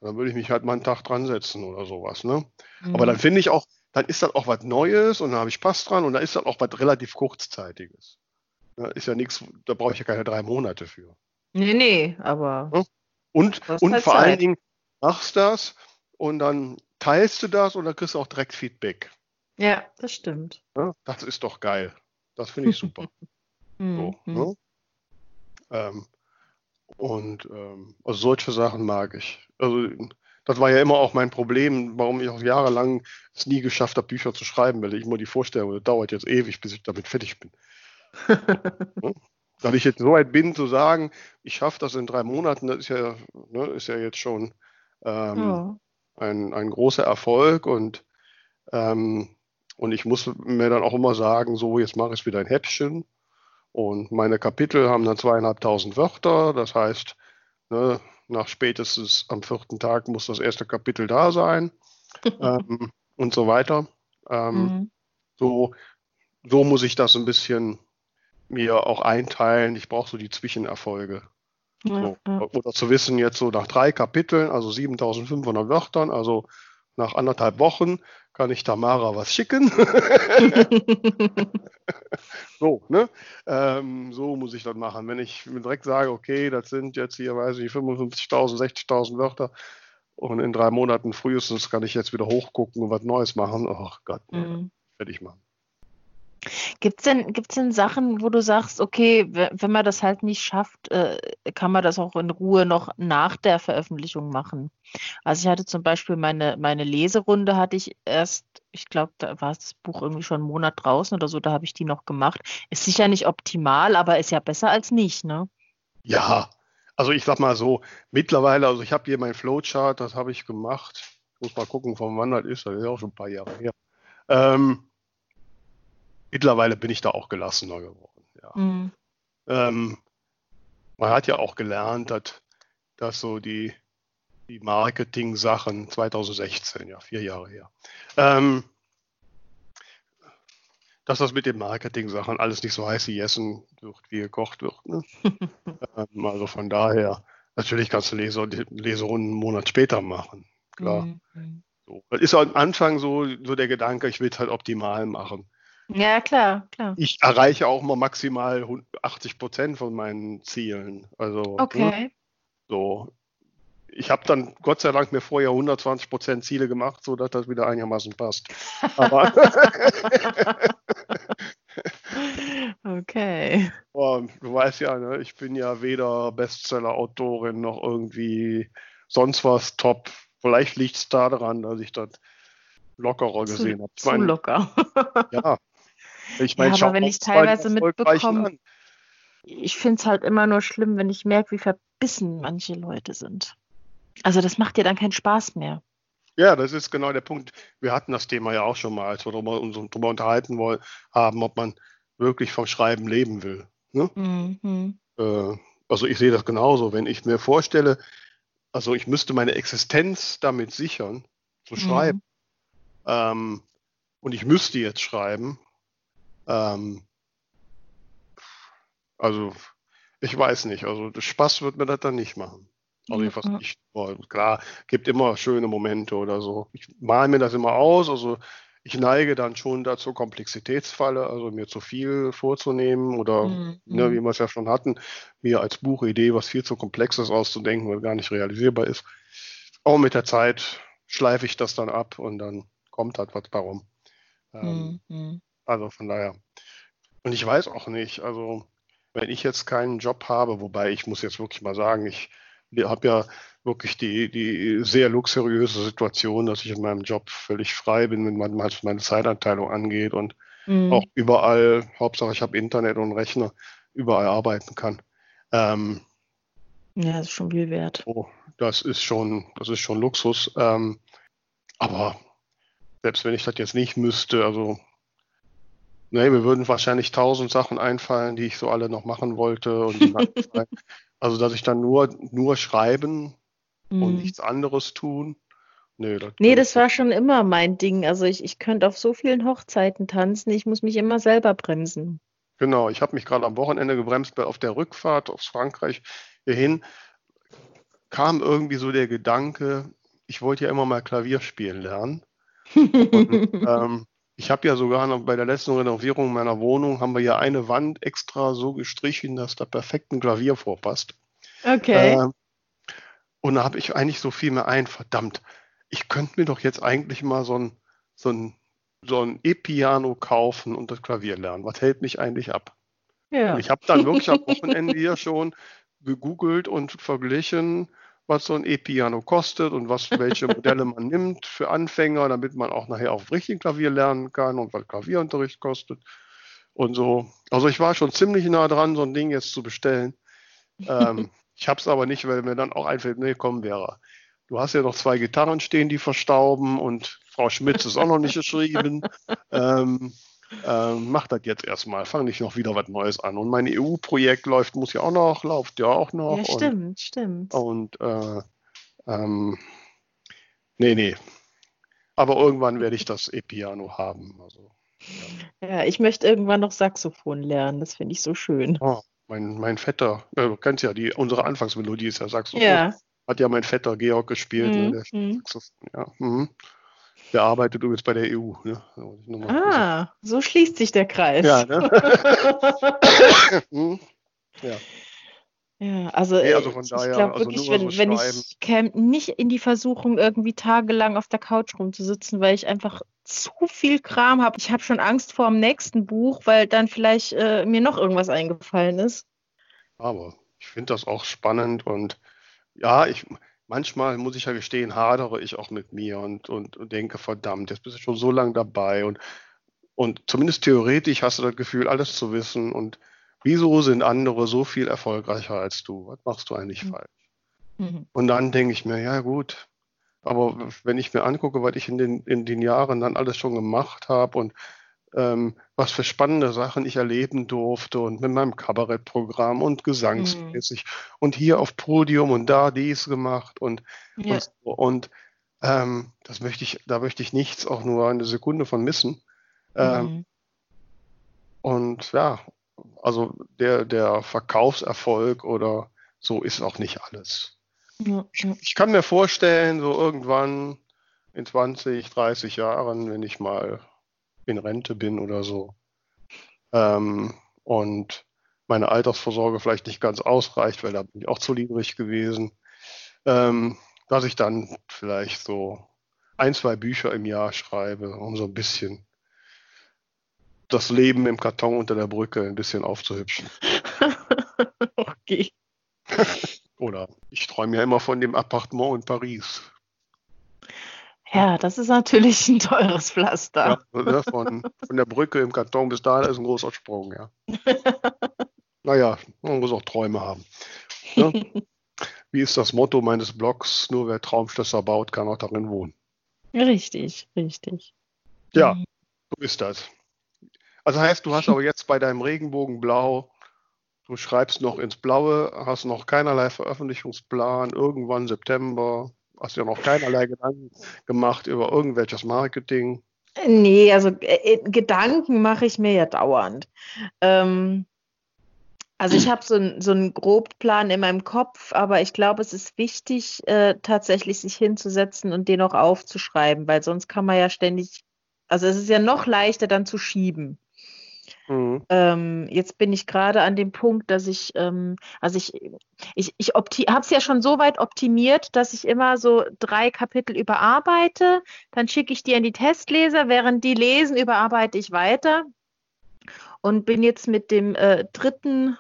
dann würde ich mich halt mal einen Tag dran setzen oder sowas. Ne? Mhm. Aber dann finde ich auch, dann ist das auch was Neues und dann habe ich Spaß dran und dann ist das auch was relativ kurzzeitiges. Ja, ist ja nichts, da brauche ich ja keine drei Monate für. Nee, nee, aber. Ja? Und, und halt vor Zeit. allen Dingen machst das und dann teilst du das und dann kriegst du auch direkt Feedback. Ja, das stimmt. Ja, das ist doch geil. Das finde ich super. so, mhm. ne? ähm, und ähm, also solche Sachen mag ich. Also das war ja immer auch mein Problem, warum ich auch jahrelang es nie geschafft habe, Bücher zu schreiben, weil ich immer die Vorstellung, das dauert jetzt ewig, bis ich damit fertig bin. ne? Da ich jetzt so weit bin, zu sagen, ich schaffe das in drei Monaten, das ist ja, ne, ist ja jetzt schon ähm, ja. ein, ein großer Erfolg und, ähm, und ich muss mir dann auch immer sagen, so, jetzt mache ich wieder ein Häppchen und meine Kapitel haben dann zweieinhalbtausend Wörter. Das heißt, ne, nach spätestens am vierten Tag muss das erste Kapitel da sein. ähm, und so weiter. Ähm, mhm. so, so muss ich das ein bisschen mir auch einteilen. Ich brauche so die Zwischenerfolge. Ja, so. ja. Oder zu wissen, jetzt so nach drei Kapiteln, also 7500 Wörtern, also nach anderthalb Wochen kann ich Tamara was schicken. so, ne? Ähm, so muss ich das machen. Wenn ich direkt sage, okay, das sind jetzt hier, weiß ich, 55.000, 60.000 Wörter und in drei Monaten frühestens kann ich jetzt wieder hochgucken und was Neues machen. Ach Gott, mhm. fertig machen. Gibt es denn, gibt's denn Sachen, wo du sagst, okay, wenn man das halt nicht schafft, äh, kann man das auch in Ruhe noch nach der Veröffentlichung machen? Also ich hatte zum Beispiel meine, meine Leserunde hatte ich erst, ich glaube, da war das Buch irgendwie schon einen Monat draußen oder so, da habe ich die noch gemacht. Ist sicher nicht optimal, aber ist ja besser als nicht, ne? Ja, also ich sag mal so, mittlerweile, also ich habe hier mein Flowchart, das habe ich gemacht. Ich muss mal gucken, von wann das ist, das ist auch schon ein paar Jahre her. Ähm, mittlerweile bin ich da auch gelassener geworden. Ja. Mhm. Ähm, man hat ja auch gelernt, dass, dass so die, die Marketing-Sachen 2016, ja, vier Jahre her, ähm, dass das mit den Marketing-Sachen alles nicht so heiß gegessen wird, wie gekocht wird. Ne? ähm, also von daher, natürlich kannst du Leser, Leserunden einen Monat später machen, klar. Mhm. So. Das ist am Anfang so, so der Gedanke, ich will es halt optimal machen. Ja, klar, klar. Ich erreiche auch mal maximal 80 Prozent von meinen Zielen. Also, ne? okay. Ne? So. Ich habe dann Gott sei Dank mir vorher 120 Prozent Ziele gemacht, sodass das wieder einigermaßen passt. Aber okay. Du weißt ja, ne, ich bin ja weder Bestseller-Autorin noch irgendwie sonst was top. Vielleicht liegt es daran, dass ich das lockerer gesehen habe. Zu locker. ja, ich meine, ja, aber wenn ich teilweise mitbekomme, ich finde es halt immer nur schlimm, wenn ich merke, wie verbissen manche Leute sind. Also das macht dir dann keinen Spaß mehr. Ja, das ist genau der Punkt. Wir hatten das Thema ja auch schon mal, als wir darüber, uns darüber unterhalten wollen, haben, ob man wirklich vom Schreiben leben will. Ne? Mhm. Äh, also ich sehe das genauso. Wenn ich mir vorstelle, also ich müsste meine Existenz damit sichern, zu schreiben, mhm. ähm, und ich müsste jetzt schreiben, ähm, also, ich weiß nicht. Also, Spaß wird mir das dann nicht machen. Also, ich weiß nicht. Klar, gibt immer schöne Momente oder so. Ich male mir das immer aus. Also, ich neige dann schon dazu, Komplexitätsfalle, also mir zu viel vorzunehmen oder, mhm. ne, wie wir es ja schon hatten, mir als Buchidee was viel zu Komplexes auszudenken, weil gar nicht realisierbar ist. Auch mit der Zeit schleife ich das dann ab und dann kommt halt was darum. Ähm, mhm. Also von daher. Und ich weiß auch nicht, also wenn ich jetzt keinen Job habe, wobei ich muss jetzt wirklich mal sagen, ich habe ja wirklich die, die sehr luxuriöse Situation, dass ich in meinem Job völlig frei bin, wenn man meine Zeitanteilung angeht und mhm. auch überall, Hauptsache ich habe Internet und Rechner, überall arbeiten kann. Ähm, ja, das ist schon viel wert. Oh, das ist schon, das ist schon Luxus. Ähm, aber selbst wenn ich das jetzt nicht müsste, also Nee, mir würden wahrscheinlich tausend Sachen einfallen, die ich so alle noch machen wollte. also, dass ich dann nur, nur schreiben mm. und mhm. nichts anderes tun. Nee, das, nee, das war schon immer mein Ding. Also ich, ich könnte auf so vielen Hochzeiten tanzen, ich muss mich immer selber bremsen. Genau, ich habe mich gerade am Wochenende gebremst, auf der Rückfahrt aus Frankreich hierhin kam irgendwie so der Gedanke, ich wollte ja immer mal Klavier spielen lernen. Und, ähm, ich habe ja sogar noch bei der letzten Renovierung meiner Wohnung haben wir ja eine Wand extra so gestrichen, dass da perfekt ein Klavier vorpasst. Okay. Äh, und da habe ich eigentlich so viel mehr ein, verdammt, ich könnte mir doch jetzt eigentlich mal so ein, so ein, so ein E-Piano kaufen und das Klavier lernen. Was hält mich eigentlich ab? Ja. ich habe dann wirklich am Wochenende hier schon gegoogelt und verglichen, was so ein E-Piano kostet und was, welche Modelle man nimmt für Anfänger, damit man auch nachher auf richtigen Klavier lernen kann und was Klavierunterricht kostet und so. Also ich war schon ziemlich nah dran, so ein Ding jetzt zu bestellen. Ähm, ich habe es aber nicht, weil mir dann auch einfällt, nee, komm, Vera, du hast ja noch zwei Gitarren stehen, die verstauben und Frau Schmitz ist auch noch nicht geschrieben. ähm, ähm, mach das jetzt erstmal, fang nicht noch wieder was Neues an. Und mein EU-Projekt läuft, muss ja auch noch, läuft ja auch noch. Ja, stimmt, und, stimmt. Und äh, ähm, nee, nee. Aber irgendwann werde ich das E-Piano haben. Also, ja. ja. ich möchte irgendwann noch Saxophon lernen. Das finde ich so schön. Oh, mein, mein Vetter, äh, du kennst ja die, unsere Anfangsmelodie ist ja Saxophon. Ja. Hat ja mein Vetter Georg gespielt. Mhm. Ne, der Saxophon, ja. Mhm. Der arbeitet übrigens bei der EU. Ne? Ah, so schließt sich der Kreis. Ja, ne? hm. ja. Ja, also, nee, also ich glaube also wirklich, wenn, so wenn ich käme nicht in die Versuchung, irgendwie tagelang auf der Couch rumzusitzen, weil ich einfach zu viel Kram habe. Ich habe schon Angst vor dem nächsten Buch, weil dann vielleicht äh, mir noch irgendwas eingefallen ist. Aber ich finde das auch spannend und ja, ich manchmal muss ich ja gestehen, hadere ich auch mit mir und, und, und denke, verdammt, jetzt bist du schon so lange dabei und, und zumindest theoretisch hast du das Gefühl, alles zu wissen und wieso sind andere so viel erfolgreicher als du? Was machst du eigentlich mhm. falsch? Mhm. Und dann denke ich mir, ja gut, aber wenn ich mir angucke, was ich in den, in den Jahren dann alles schon gemacht habe und ähm, was für spannende Sachen ich erleben durfte und mit meinem Kabarettprogramm und gesangsmäßig mhm. und hier auf Podium und da dies gemacht und, ja. und, und ähm, das möchte ich, da möchte ich nichts auch nur eine Sekunde von missen. Ähm, mhm. Und ja, also der, der Verkaufserfolg oder so ist auch nicht alles. Ja, ja. Ich kann mir vorstellen, so irgendwann in 20, 30 Jahren, wenn ich mal in Rente bin oder so ähm, und meine Altersvorsorge vielleicht nicht ganz ausreicht, weil da bin ich auch zu niedrig gewesen, ähm, dass ich dann vielleicht so ein, zwei Bücher im Jahr schreibe, um so ein bisschen das Leben im Karton unter der Brücke ein bisschen aufzuhübschen. okay. Oder ich träume ja immer von dem Appartement in Paris. Ja, das ist natürlich ein teures Pflaster. Ja, ne, von, von der Brücke im Karton bis da ist ein großer Sprung, ja. naja, man muss auch Träume haben. Ne? Wie ist das Motto meines Blogs? Nur wer Traumschlösser baut, kann auch darin wohnen. Richtig, richtig. Ja, mhm. so ist das. Also heißt, du hast aber jetzt bei deinem Regenbogenblau, du schreibst noch ins Blaue, hast noch keinerlei Veröffentlichungsplan, irgendwann September, hast ja noch keinerlei Gedanken gemacht über irgendwelches Marketing. Nee, also äh, äh Gedanken mache ich mir ja dauernd. Ähm, also ich habe so, so einen Grobplan in meinem Kopf, aber ich glaube, es ist wichtig, äh, tatsächlich sich hinzusetzen und den auch aufzuschreiben, weil sonst kann man ja ständig, also es ist ja noch leichter dann zu schieben. Mhm. Ähm, jetzt bin ich gerade an dem Punkt, dass ich, ähm, also ich, ich, ich habe es ja schon so weit optimiert, dass ich immer so drei Kapitel überarbeite, dann schicke ich die an die Testleser, während die lesen, überarbeite ich weiter und bin jetzt mit dem äh, dritten,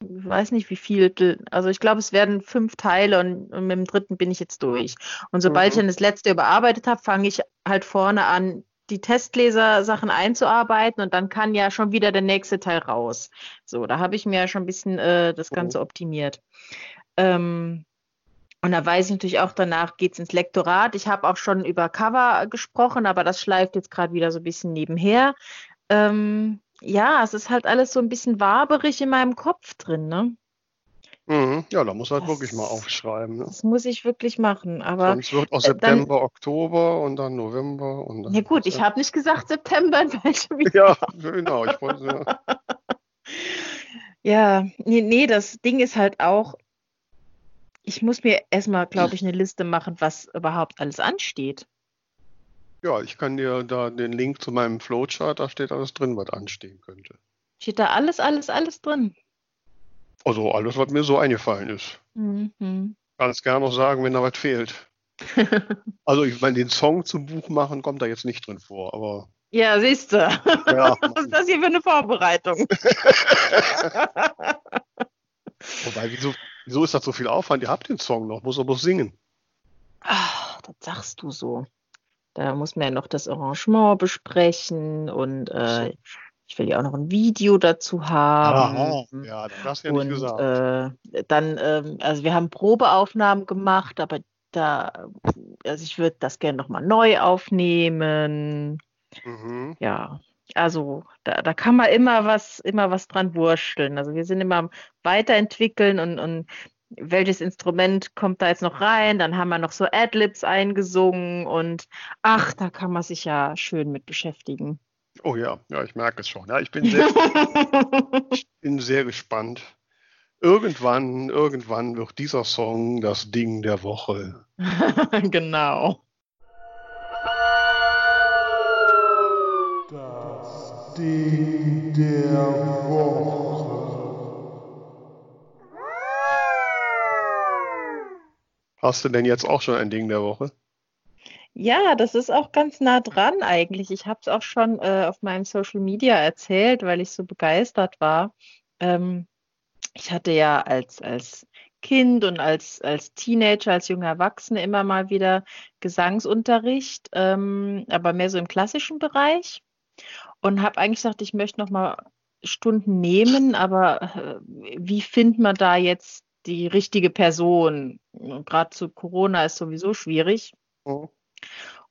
ich weiß nicht wie viel, also ich glaube, es werden fünf Teile und, und, mit dem dritten bin ich jetzt durch. Und sobald mhm. ich dann das letzte überarbeitet habe, fange ich halt vorne an, die Testleser-Sachen einzuarbeiten und dann kann ja schon wieder der nächste Teil raus. So, da habe ich mir ja schon ein bisschen äh, das Ganze optimiert. Ähm, und da weiß ich natürlich auch, danach geht es ins Lektorat. Ich habe auch schon über Cover gesprochen, aber das schleift jetzt gerade wieder so ein bisschen nebenher. Ähm, ja, es ist halt alles so ein bisschen waberig in meinem Kopf drin, ne? Mhm. Ja, da muss man halt wirklich mal aufschreiben. Ne? Das muss ich wirklich machen. Aber Sonst wird auch September, dann, Oktober und dann November. Und dann ja gut, ich habe nicht gesagt September welchem Jahr. Ja, genau. Ich wollte, ja, ja nee, nee, das Ding ist halt auch, ich muss mir erstmal, glaube ich, eine Liste machen, was überhaupt alles ansteht. Ja, ich kann dir da den Link zu meinem Flowchart, da steht alles drin, was anstehen könnte. Steht da alles, alles, alles drin? Also alles, was mir so eingefallen ist. Mhm. Kannst gerne noch sagen, wenn da was fehlt. also ich meine, den Song zum Buch machen kommt da jetzt nicht drin vor, aber. Ja, siehst du. Ja, was ist das hier für eine Vorbereitung? Wobei, wieso, wieso ist das so viel Aufwand? Ihr habt den Song noch, muss aber singen. Ach, das sagst du so. Da muss man ja noch das Arrangement besprechen und äh, ich will ja auch noch ein Video dazu haben. Aha, ja, das hast du ja und, nicht gesagt. Äh, dann, ähm, also wir haben Probeaufnahmen gemacht, aber da, also ich würde das gerne nochmal neu aufnehmen. Mhm. Ja, also da, da kann man immer was, immer was dran wursteln. Also wir sind immer am Weiterentwickeln und, und welches Instrument kommt da jetzt noch rein? Dann haben wir noch so Adlibs eingesungen und ach, da kann man sich ja schön mit beschäftigen. Oh ja, ja, ich merke es schon. Ja, ich bin sehr, ich bin sehr gespannt. Irgendwann, irgendwann wird dieser Song das Ding der Woche. genau. Das Ding der Woche. Hast du denn jetzt auch schon ein Ding der Woche? Ja, das ist auch ganz nah dran eigentlich. Ich habe es auch schon äh, auf meinem Social Media erzählt, weil ich so begeistert war. Ähm, ich hatte ja als, als Kind und als, als Teenager, als junger Erwachsene immer mal wieder Gesangsunterricht, ähm, aber mehr so im klassischen Bereich. Und habe eigentlich gesagt, ich möchte noch mal Stunden nehmen, aber äh, wie findet man da jetzt die richtige Person? Gerade zu Corona ist sowieso schwierig. Mhm.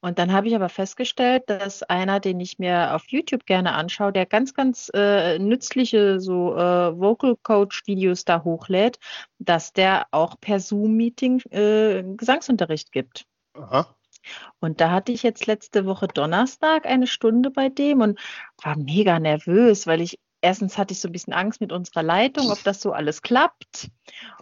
Und dann habe ich aber festgestellt, dass einer, den ich mir auf YouTube gerne anschaue, der ganz, ganz äh, nützliche so äh, Vocal Coach Videos da hochlädt, dass der auch per Zoom-Meeting äh, Gesangsunterricht gibt. Aha. Und da hatte ich jetzt letzte Woche Donnerstag eine Stunde bei dem und war mega nervös, weil ich erstens hatte ich so ein bisschen Angst mit unserer Leitung, ob das so alles klappt.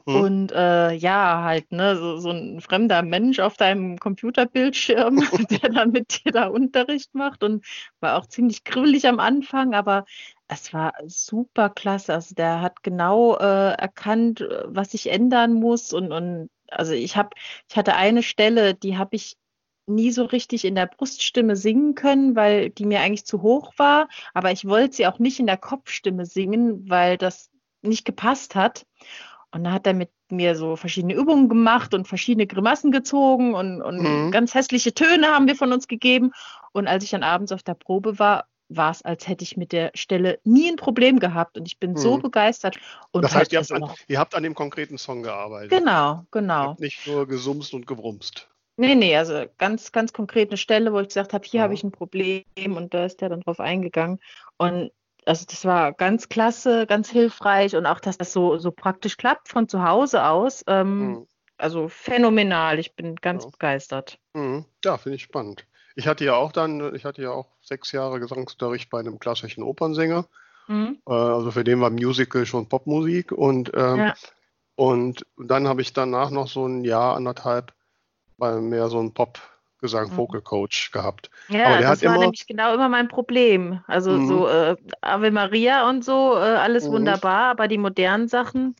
Mhm. Und äh, ja, halt, ne, so, so, ein fremder Mensch auf deinem Computerbildschirm, der dann mit dir da Unterricht macht und war auch ziemlich kribbelig am Anfang, aber es war super klasse. Also der hat genau äh, erkannt, was ich ändern muss und, und also ich habe, ich hatte eine Stelle, die habe ich nie so richtig in der Bruststimme singen können, weil die mir eigentlich zu hoch war. Aber ich wollte sie auch nicht in der Kopfstimme singen, weil das nicht gepasst hat. Und da hat er mit mir so verschiedene Übungen gemacht und verschiedene Grimassen gezogen und, und mhm. ganz hässliche Töne haben wir von uns gegeben. Und als ich dann abends auf der Probe war, war es, als hätte ich mit der Stelle nie ein Problem gehabt und ich bin mhm. so begeistert. Und das heißt, ihr habt, an, ihr habt, an, dem konkreten Song gearbeitet. Genau, genau. Ihr habt nicht nur gesumst und gebrumst. Nee, nee, also ganz, ganz konkret eine Stelle, wo ich gesagt habe, hier ja. habe ich ein Problem und da ist der dann drauf eingegangen. Und also das war ganz klasse, ganz hilfreich und auch, dass das so, so praktisch klappt von zu Hause aus. Ähm, mhm. Also phänomenal, ich bin ganz ja. begeistert. Mhm. Ja, finde ich spannend. Ich hatte ja auch dann, ich hatte ja auch sechs Jahre Gesangsunterricht bei einem klassischen Opernsänger. Mhm. Äh, also für den war Musical schon Popmusik und, ähm, ja. und dann habe ich danach noch so ein Jahr, anderthalb mal mehr so ein Pop-Gesang, mhm. Vocal Coach gehabt. Ja, das war immer, nämlich genau immer mein Problem. Also mhm. so äh, Ave Maria und so, äh, alles mhm. wunderbar, aber die modernen Sachen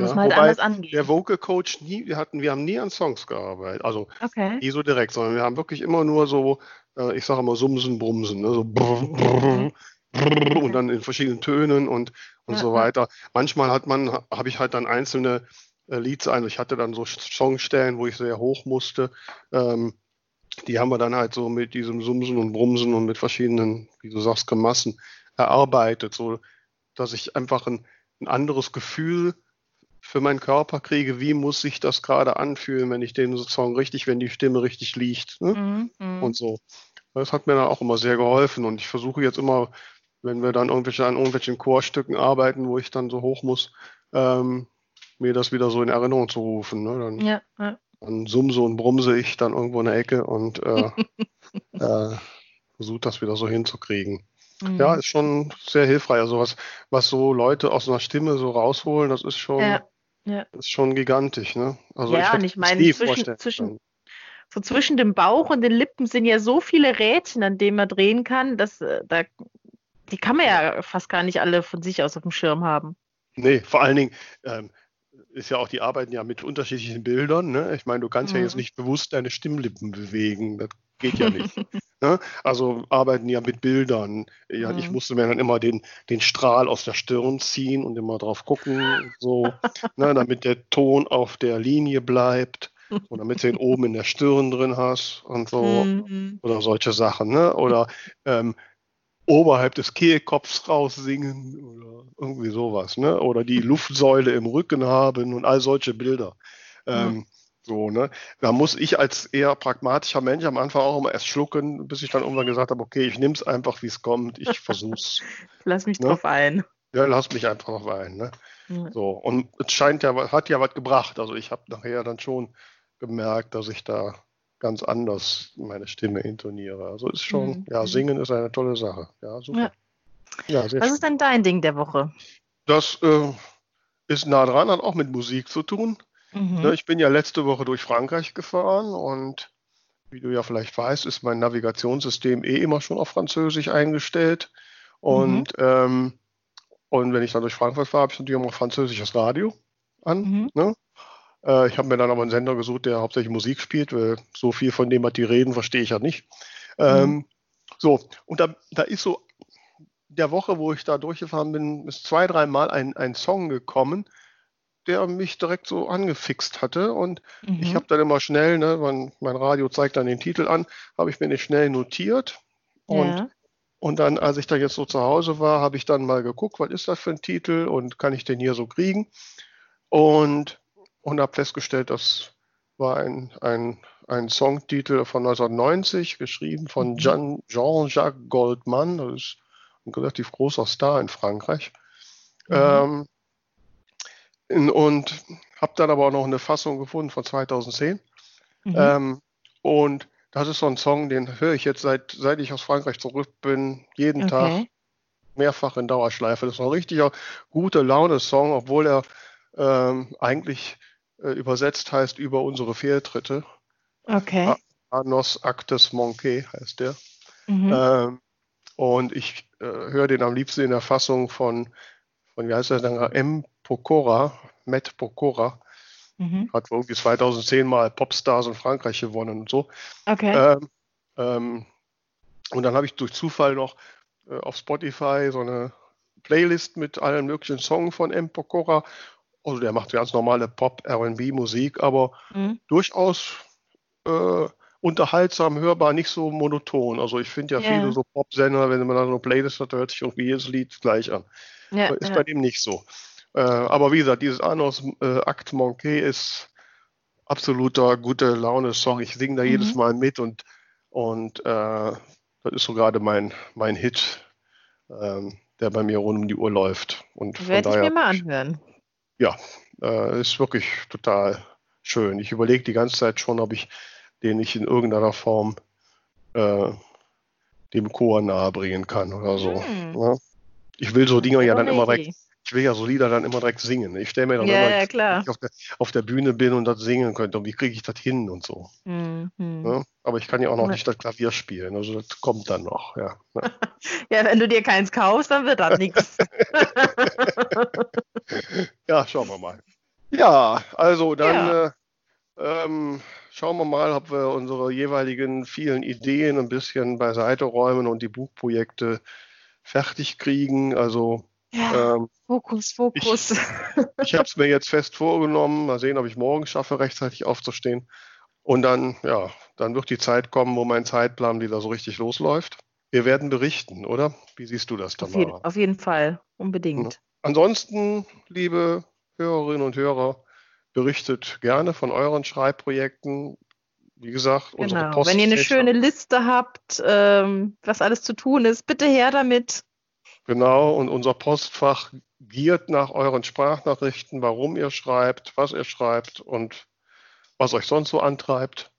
muss man halt anders angehen. Der Vocal Coach nie, wir hatten, wir haben nie an Songs gearbeitet. Also okay. nie so direkt, sondern wir haben wirklich immer nur so, äh, ich sage immer Sumsen, Brumsen, ne? so brr, brr, brr, und dann in verschiedenen Tönen und, und ja, so weiter. Manchmal hat man, habe ich halt dann einzelne äh, Leads ein. Ich hatte dann so Songstellen, wo ich sehr hoch musste. Ähm, die haben wir dann halt so mit diesem Sumsen und Brumsen und mit verschiedenen, wie du sagst, Gemassen erarbeitet, so dass ich einfach ein, ein anderes Gefühl für meinen Körper kriege, wie muss sich das gerade anfühlen, wenn ich den Song richtig, wenn die Stimme richtig liegt ne? mhm, mhm. und so. Das hat mir dann auch immer sehr geholfen und ich versuche jetzt immer, wenn wir dann irgendwelche, an irgendwelchen Chorstücken arbeiten, wo ich dann so hoch muss, ähm, mir das wieder so in Erinnerung zu rufen. Ne? Dann, ja, ja. dann sumse und brumse ich dann irgendwo in der Ecke und äh, äh, versuche das wieder so hinzukriegen. Mhm. Ja, ist schon sehr hilfreich. Also was, was so Leute aus einer Stimme so rausholen, das ist schon, ja, ja. ist schon gigantisch. Ne? Also ja, ich und ich meine, zwischen, zwischen, so zwischen dem Bauch und den Lippen sind ja so viele Rädchen, an denen man drehen kann, dass äh, da, die kann man ja fast gar nicht alle von sich aus auf dem Schirm haben. Nee, vor allen Dingen, ähm, ist ja auch, die arbeiten ja mit unterschiedlichen Bildern. Ne? Ich meine, du kannst mhm. ja jetzt mhm. nicht bewusst deine Stimmlippen bewegen. Das geht ja nicht. ne? Also arbeiten ja mit Bildern. Ja, mhm. Ich musste mir dann immer den, den Strahl aus der Stirn ziehen und immer drauf gucken, so, ne? damit der Ton auf der Linie bleibt. Und damit du ihn oben in der Stirn drin hast und so. Mhm. Oder solche Sachen. Ne? Oder ähm, oberhalb des Kehlkopfs raussingen oder irgendwie sowas, ne? Oder die Luftsäule im Rücken haben und all solche Bilder. Ähm, mhm. So, ne? Da muss ich als eher pragmatischer Mensch am Anfang auch immer erst schlucken, bis ich dann irgendwann gesagt habe, okay, ich nehme es einfach, wie es kommt, ich versuch's. Lass mich ne? drauf ein. Ja, lass mich einfach noch weinen. Ne? Ja. So, und es scheint ja, hat ja was gebracht. Also ich habe nachher dann schon gemerkt, dass ich da ganz anders meine Stimme intoniere. Also ist schon, Mhm. ja, singen ist eine tolle Sache. Ja, super. Ja. Ja, Was ist denn dein Ding der Woche? Das äh, ist nah dran, hat auch mit Musik zu tun. Mhm. Ne, ich bin ja letzte Woche durch Frankreich gefahren und wie du ja vielleicht weißt, ist mein Navigationssystem eh immer schon auf Französisch eingestellt. Und, ähm, und wenn ich dann durch Frankreich fahre, habe ich natürlich immer französisches Radio an. Mhm. Ne? Äh, ich habe mir dann aber einen Sender gesucht, der hauptsächlich Musik spielt, weil so viel von dem, was die reden, verstehe ich ja nicht. Ähm, so, und da, da ist so der Woche, wo ich da durchgefahren bin, ist zwei, dreimal ein, ein Song gekommen, der mich direkt so angefixt hatte. Und Mhm. ich habe dann immer schnell, ne, mein, mein Radio zeigt dann den Titel an, habe ich mir nicht schnell notiert. Und, ja. und dann, als ich da jetzt so zu Hause war, habe ich dann mal geguckt, was ist das für ein Titel und kann ich den hier so kriegen? Und, und habe festgestellt, das war ein, ein, ein Songtitel von 1990, geschrieben von Mhm. Jean- Jean-Jacques Goldman. Das ist ein relativ großer Star in Frankreich. Mhm. Ähm, und habe dann aber auch noch eine Fassung gefunden von 2010. Mhm. Ähm, und das ist so ein Song, den höre ich jetzt seit, seit ich aus Frankreich zurück bin, jeden Tag okay. mehrfach in Dauerschleife. Das ist ein richtiger gute Laune-Song, obwohl er ähm, eigentlich übersetzt heißt über unsere Fehltritte. Okay. Anos Actes Manqué heißt der. Mhm. Ähm, und ich äh, höre den am liebsten in der Fassung von, von wie heißt der denn, M. Pokora, Matt Pokora. Mhm. Hat irgendwie 2010 mal Popstars in Frankreich gewonnen und so. Okay. Ähm, ähm, und dann habe ich durch Zufall noch äh, auf Spotify so eine Playlist mit allen möglichen Songs von M. Pokora. Also der macht ganz normale Pop, RB Musik, aber Mhm. durchaus äh, unterhaltsam hörbar, nicht so monoton. Also ich finde ja Ja. viele so Pop-Sender, wenn man da so eine Playlist hat, hört sich irgendwie jedes Lied gleich an. Ja, Ist ja. bei dem nicht so. Äh, aber wie gesagt, dieses Anos äh, Act Manqué ist absoluter gute Laune-Song. Ich singe da Mhm. jedes Mal mit und, und äh, das ist so gerade mein, mein Hit, ähm, der bei mir rund um die Uhr läuft. Und von Werde ich mir mal anhören. Äh, ist wirklich total schön. Ich überlege die ganze Zeit schon, ob ich den nicht in irgendeiner Form äh, dem Chor nahebringen kann oder so. Hm. Ne? Ich will so Dinger ja dann immer direkt. Ich will ja so Lieder dann immer direkt singen. Ich stelle mir dann Ja, immer, ja, ich auf der, auf der Bühne bin und das singen könnte, und wie kriege ich das hin und so. Mhm. Ne? Aber ich kann ja auch noch Ja. nicht das Klavier spielen, also das kommt dann noch. Ja, ne? Ja, wenn du dir keins kaufst, dann wird das nichts. ja schauen wir mal. Ja, also dann Ja. Äh, ähm, schauen wir mal, ob wir unsere jeweiligen vielen Ideen ein bisschen beiseite räumen und die Buchprojekte fertig kriegen. Also Ja, ähm, Fokus, Fokus. Ich habe es mir jetzt fest vorgenommen. Mal sehen, ob ich morgen schaffe, rechtzeitig aufzustehen. Und dann, ja, dann wird die Zeit kommen, wo mein Zeitplan wieder so richtig losläuft. Wir werden berichten, oder? Wie siehst du das, Auf, jeden, Tamara? auf jeden Fall, unbedingt. Ansonsten, liebe Hörerinnen und Hörer, berichtet gerne von euren Schreibprojekten. Wie gesagt, unsere Genau. Post Wenn ihr eine schöne Liste habt, ähm, was alles zu tun ist, bitte her damit. Genau, und unser Postfach giert nach euren Sprachnachrichten, warum ihr schreibt, was ihr schreibt und was euch sonst so antreibt.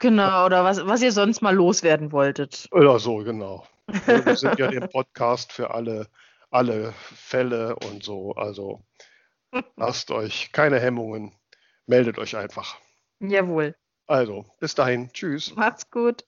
Genau, oder was, was ihr sonst mal loswerden wolltet. Oder so, genau. Wir sind ja der Podcast für alle, alle Fälle und so. Also lasst euch keine Hemmungen, meldet euch einfach. Jawohl. Also, bis dahin, tschüss. Macht's gut.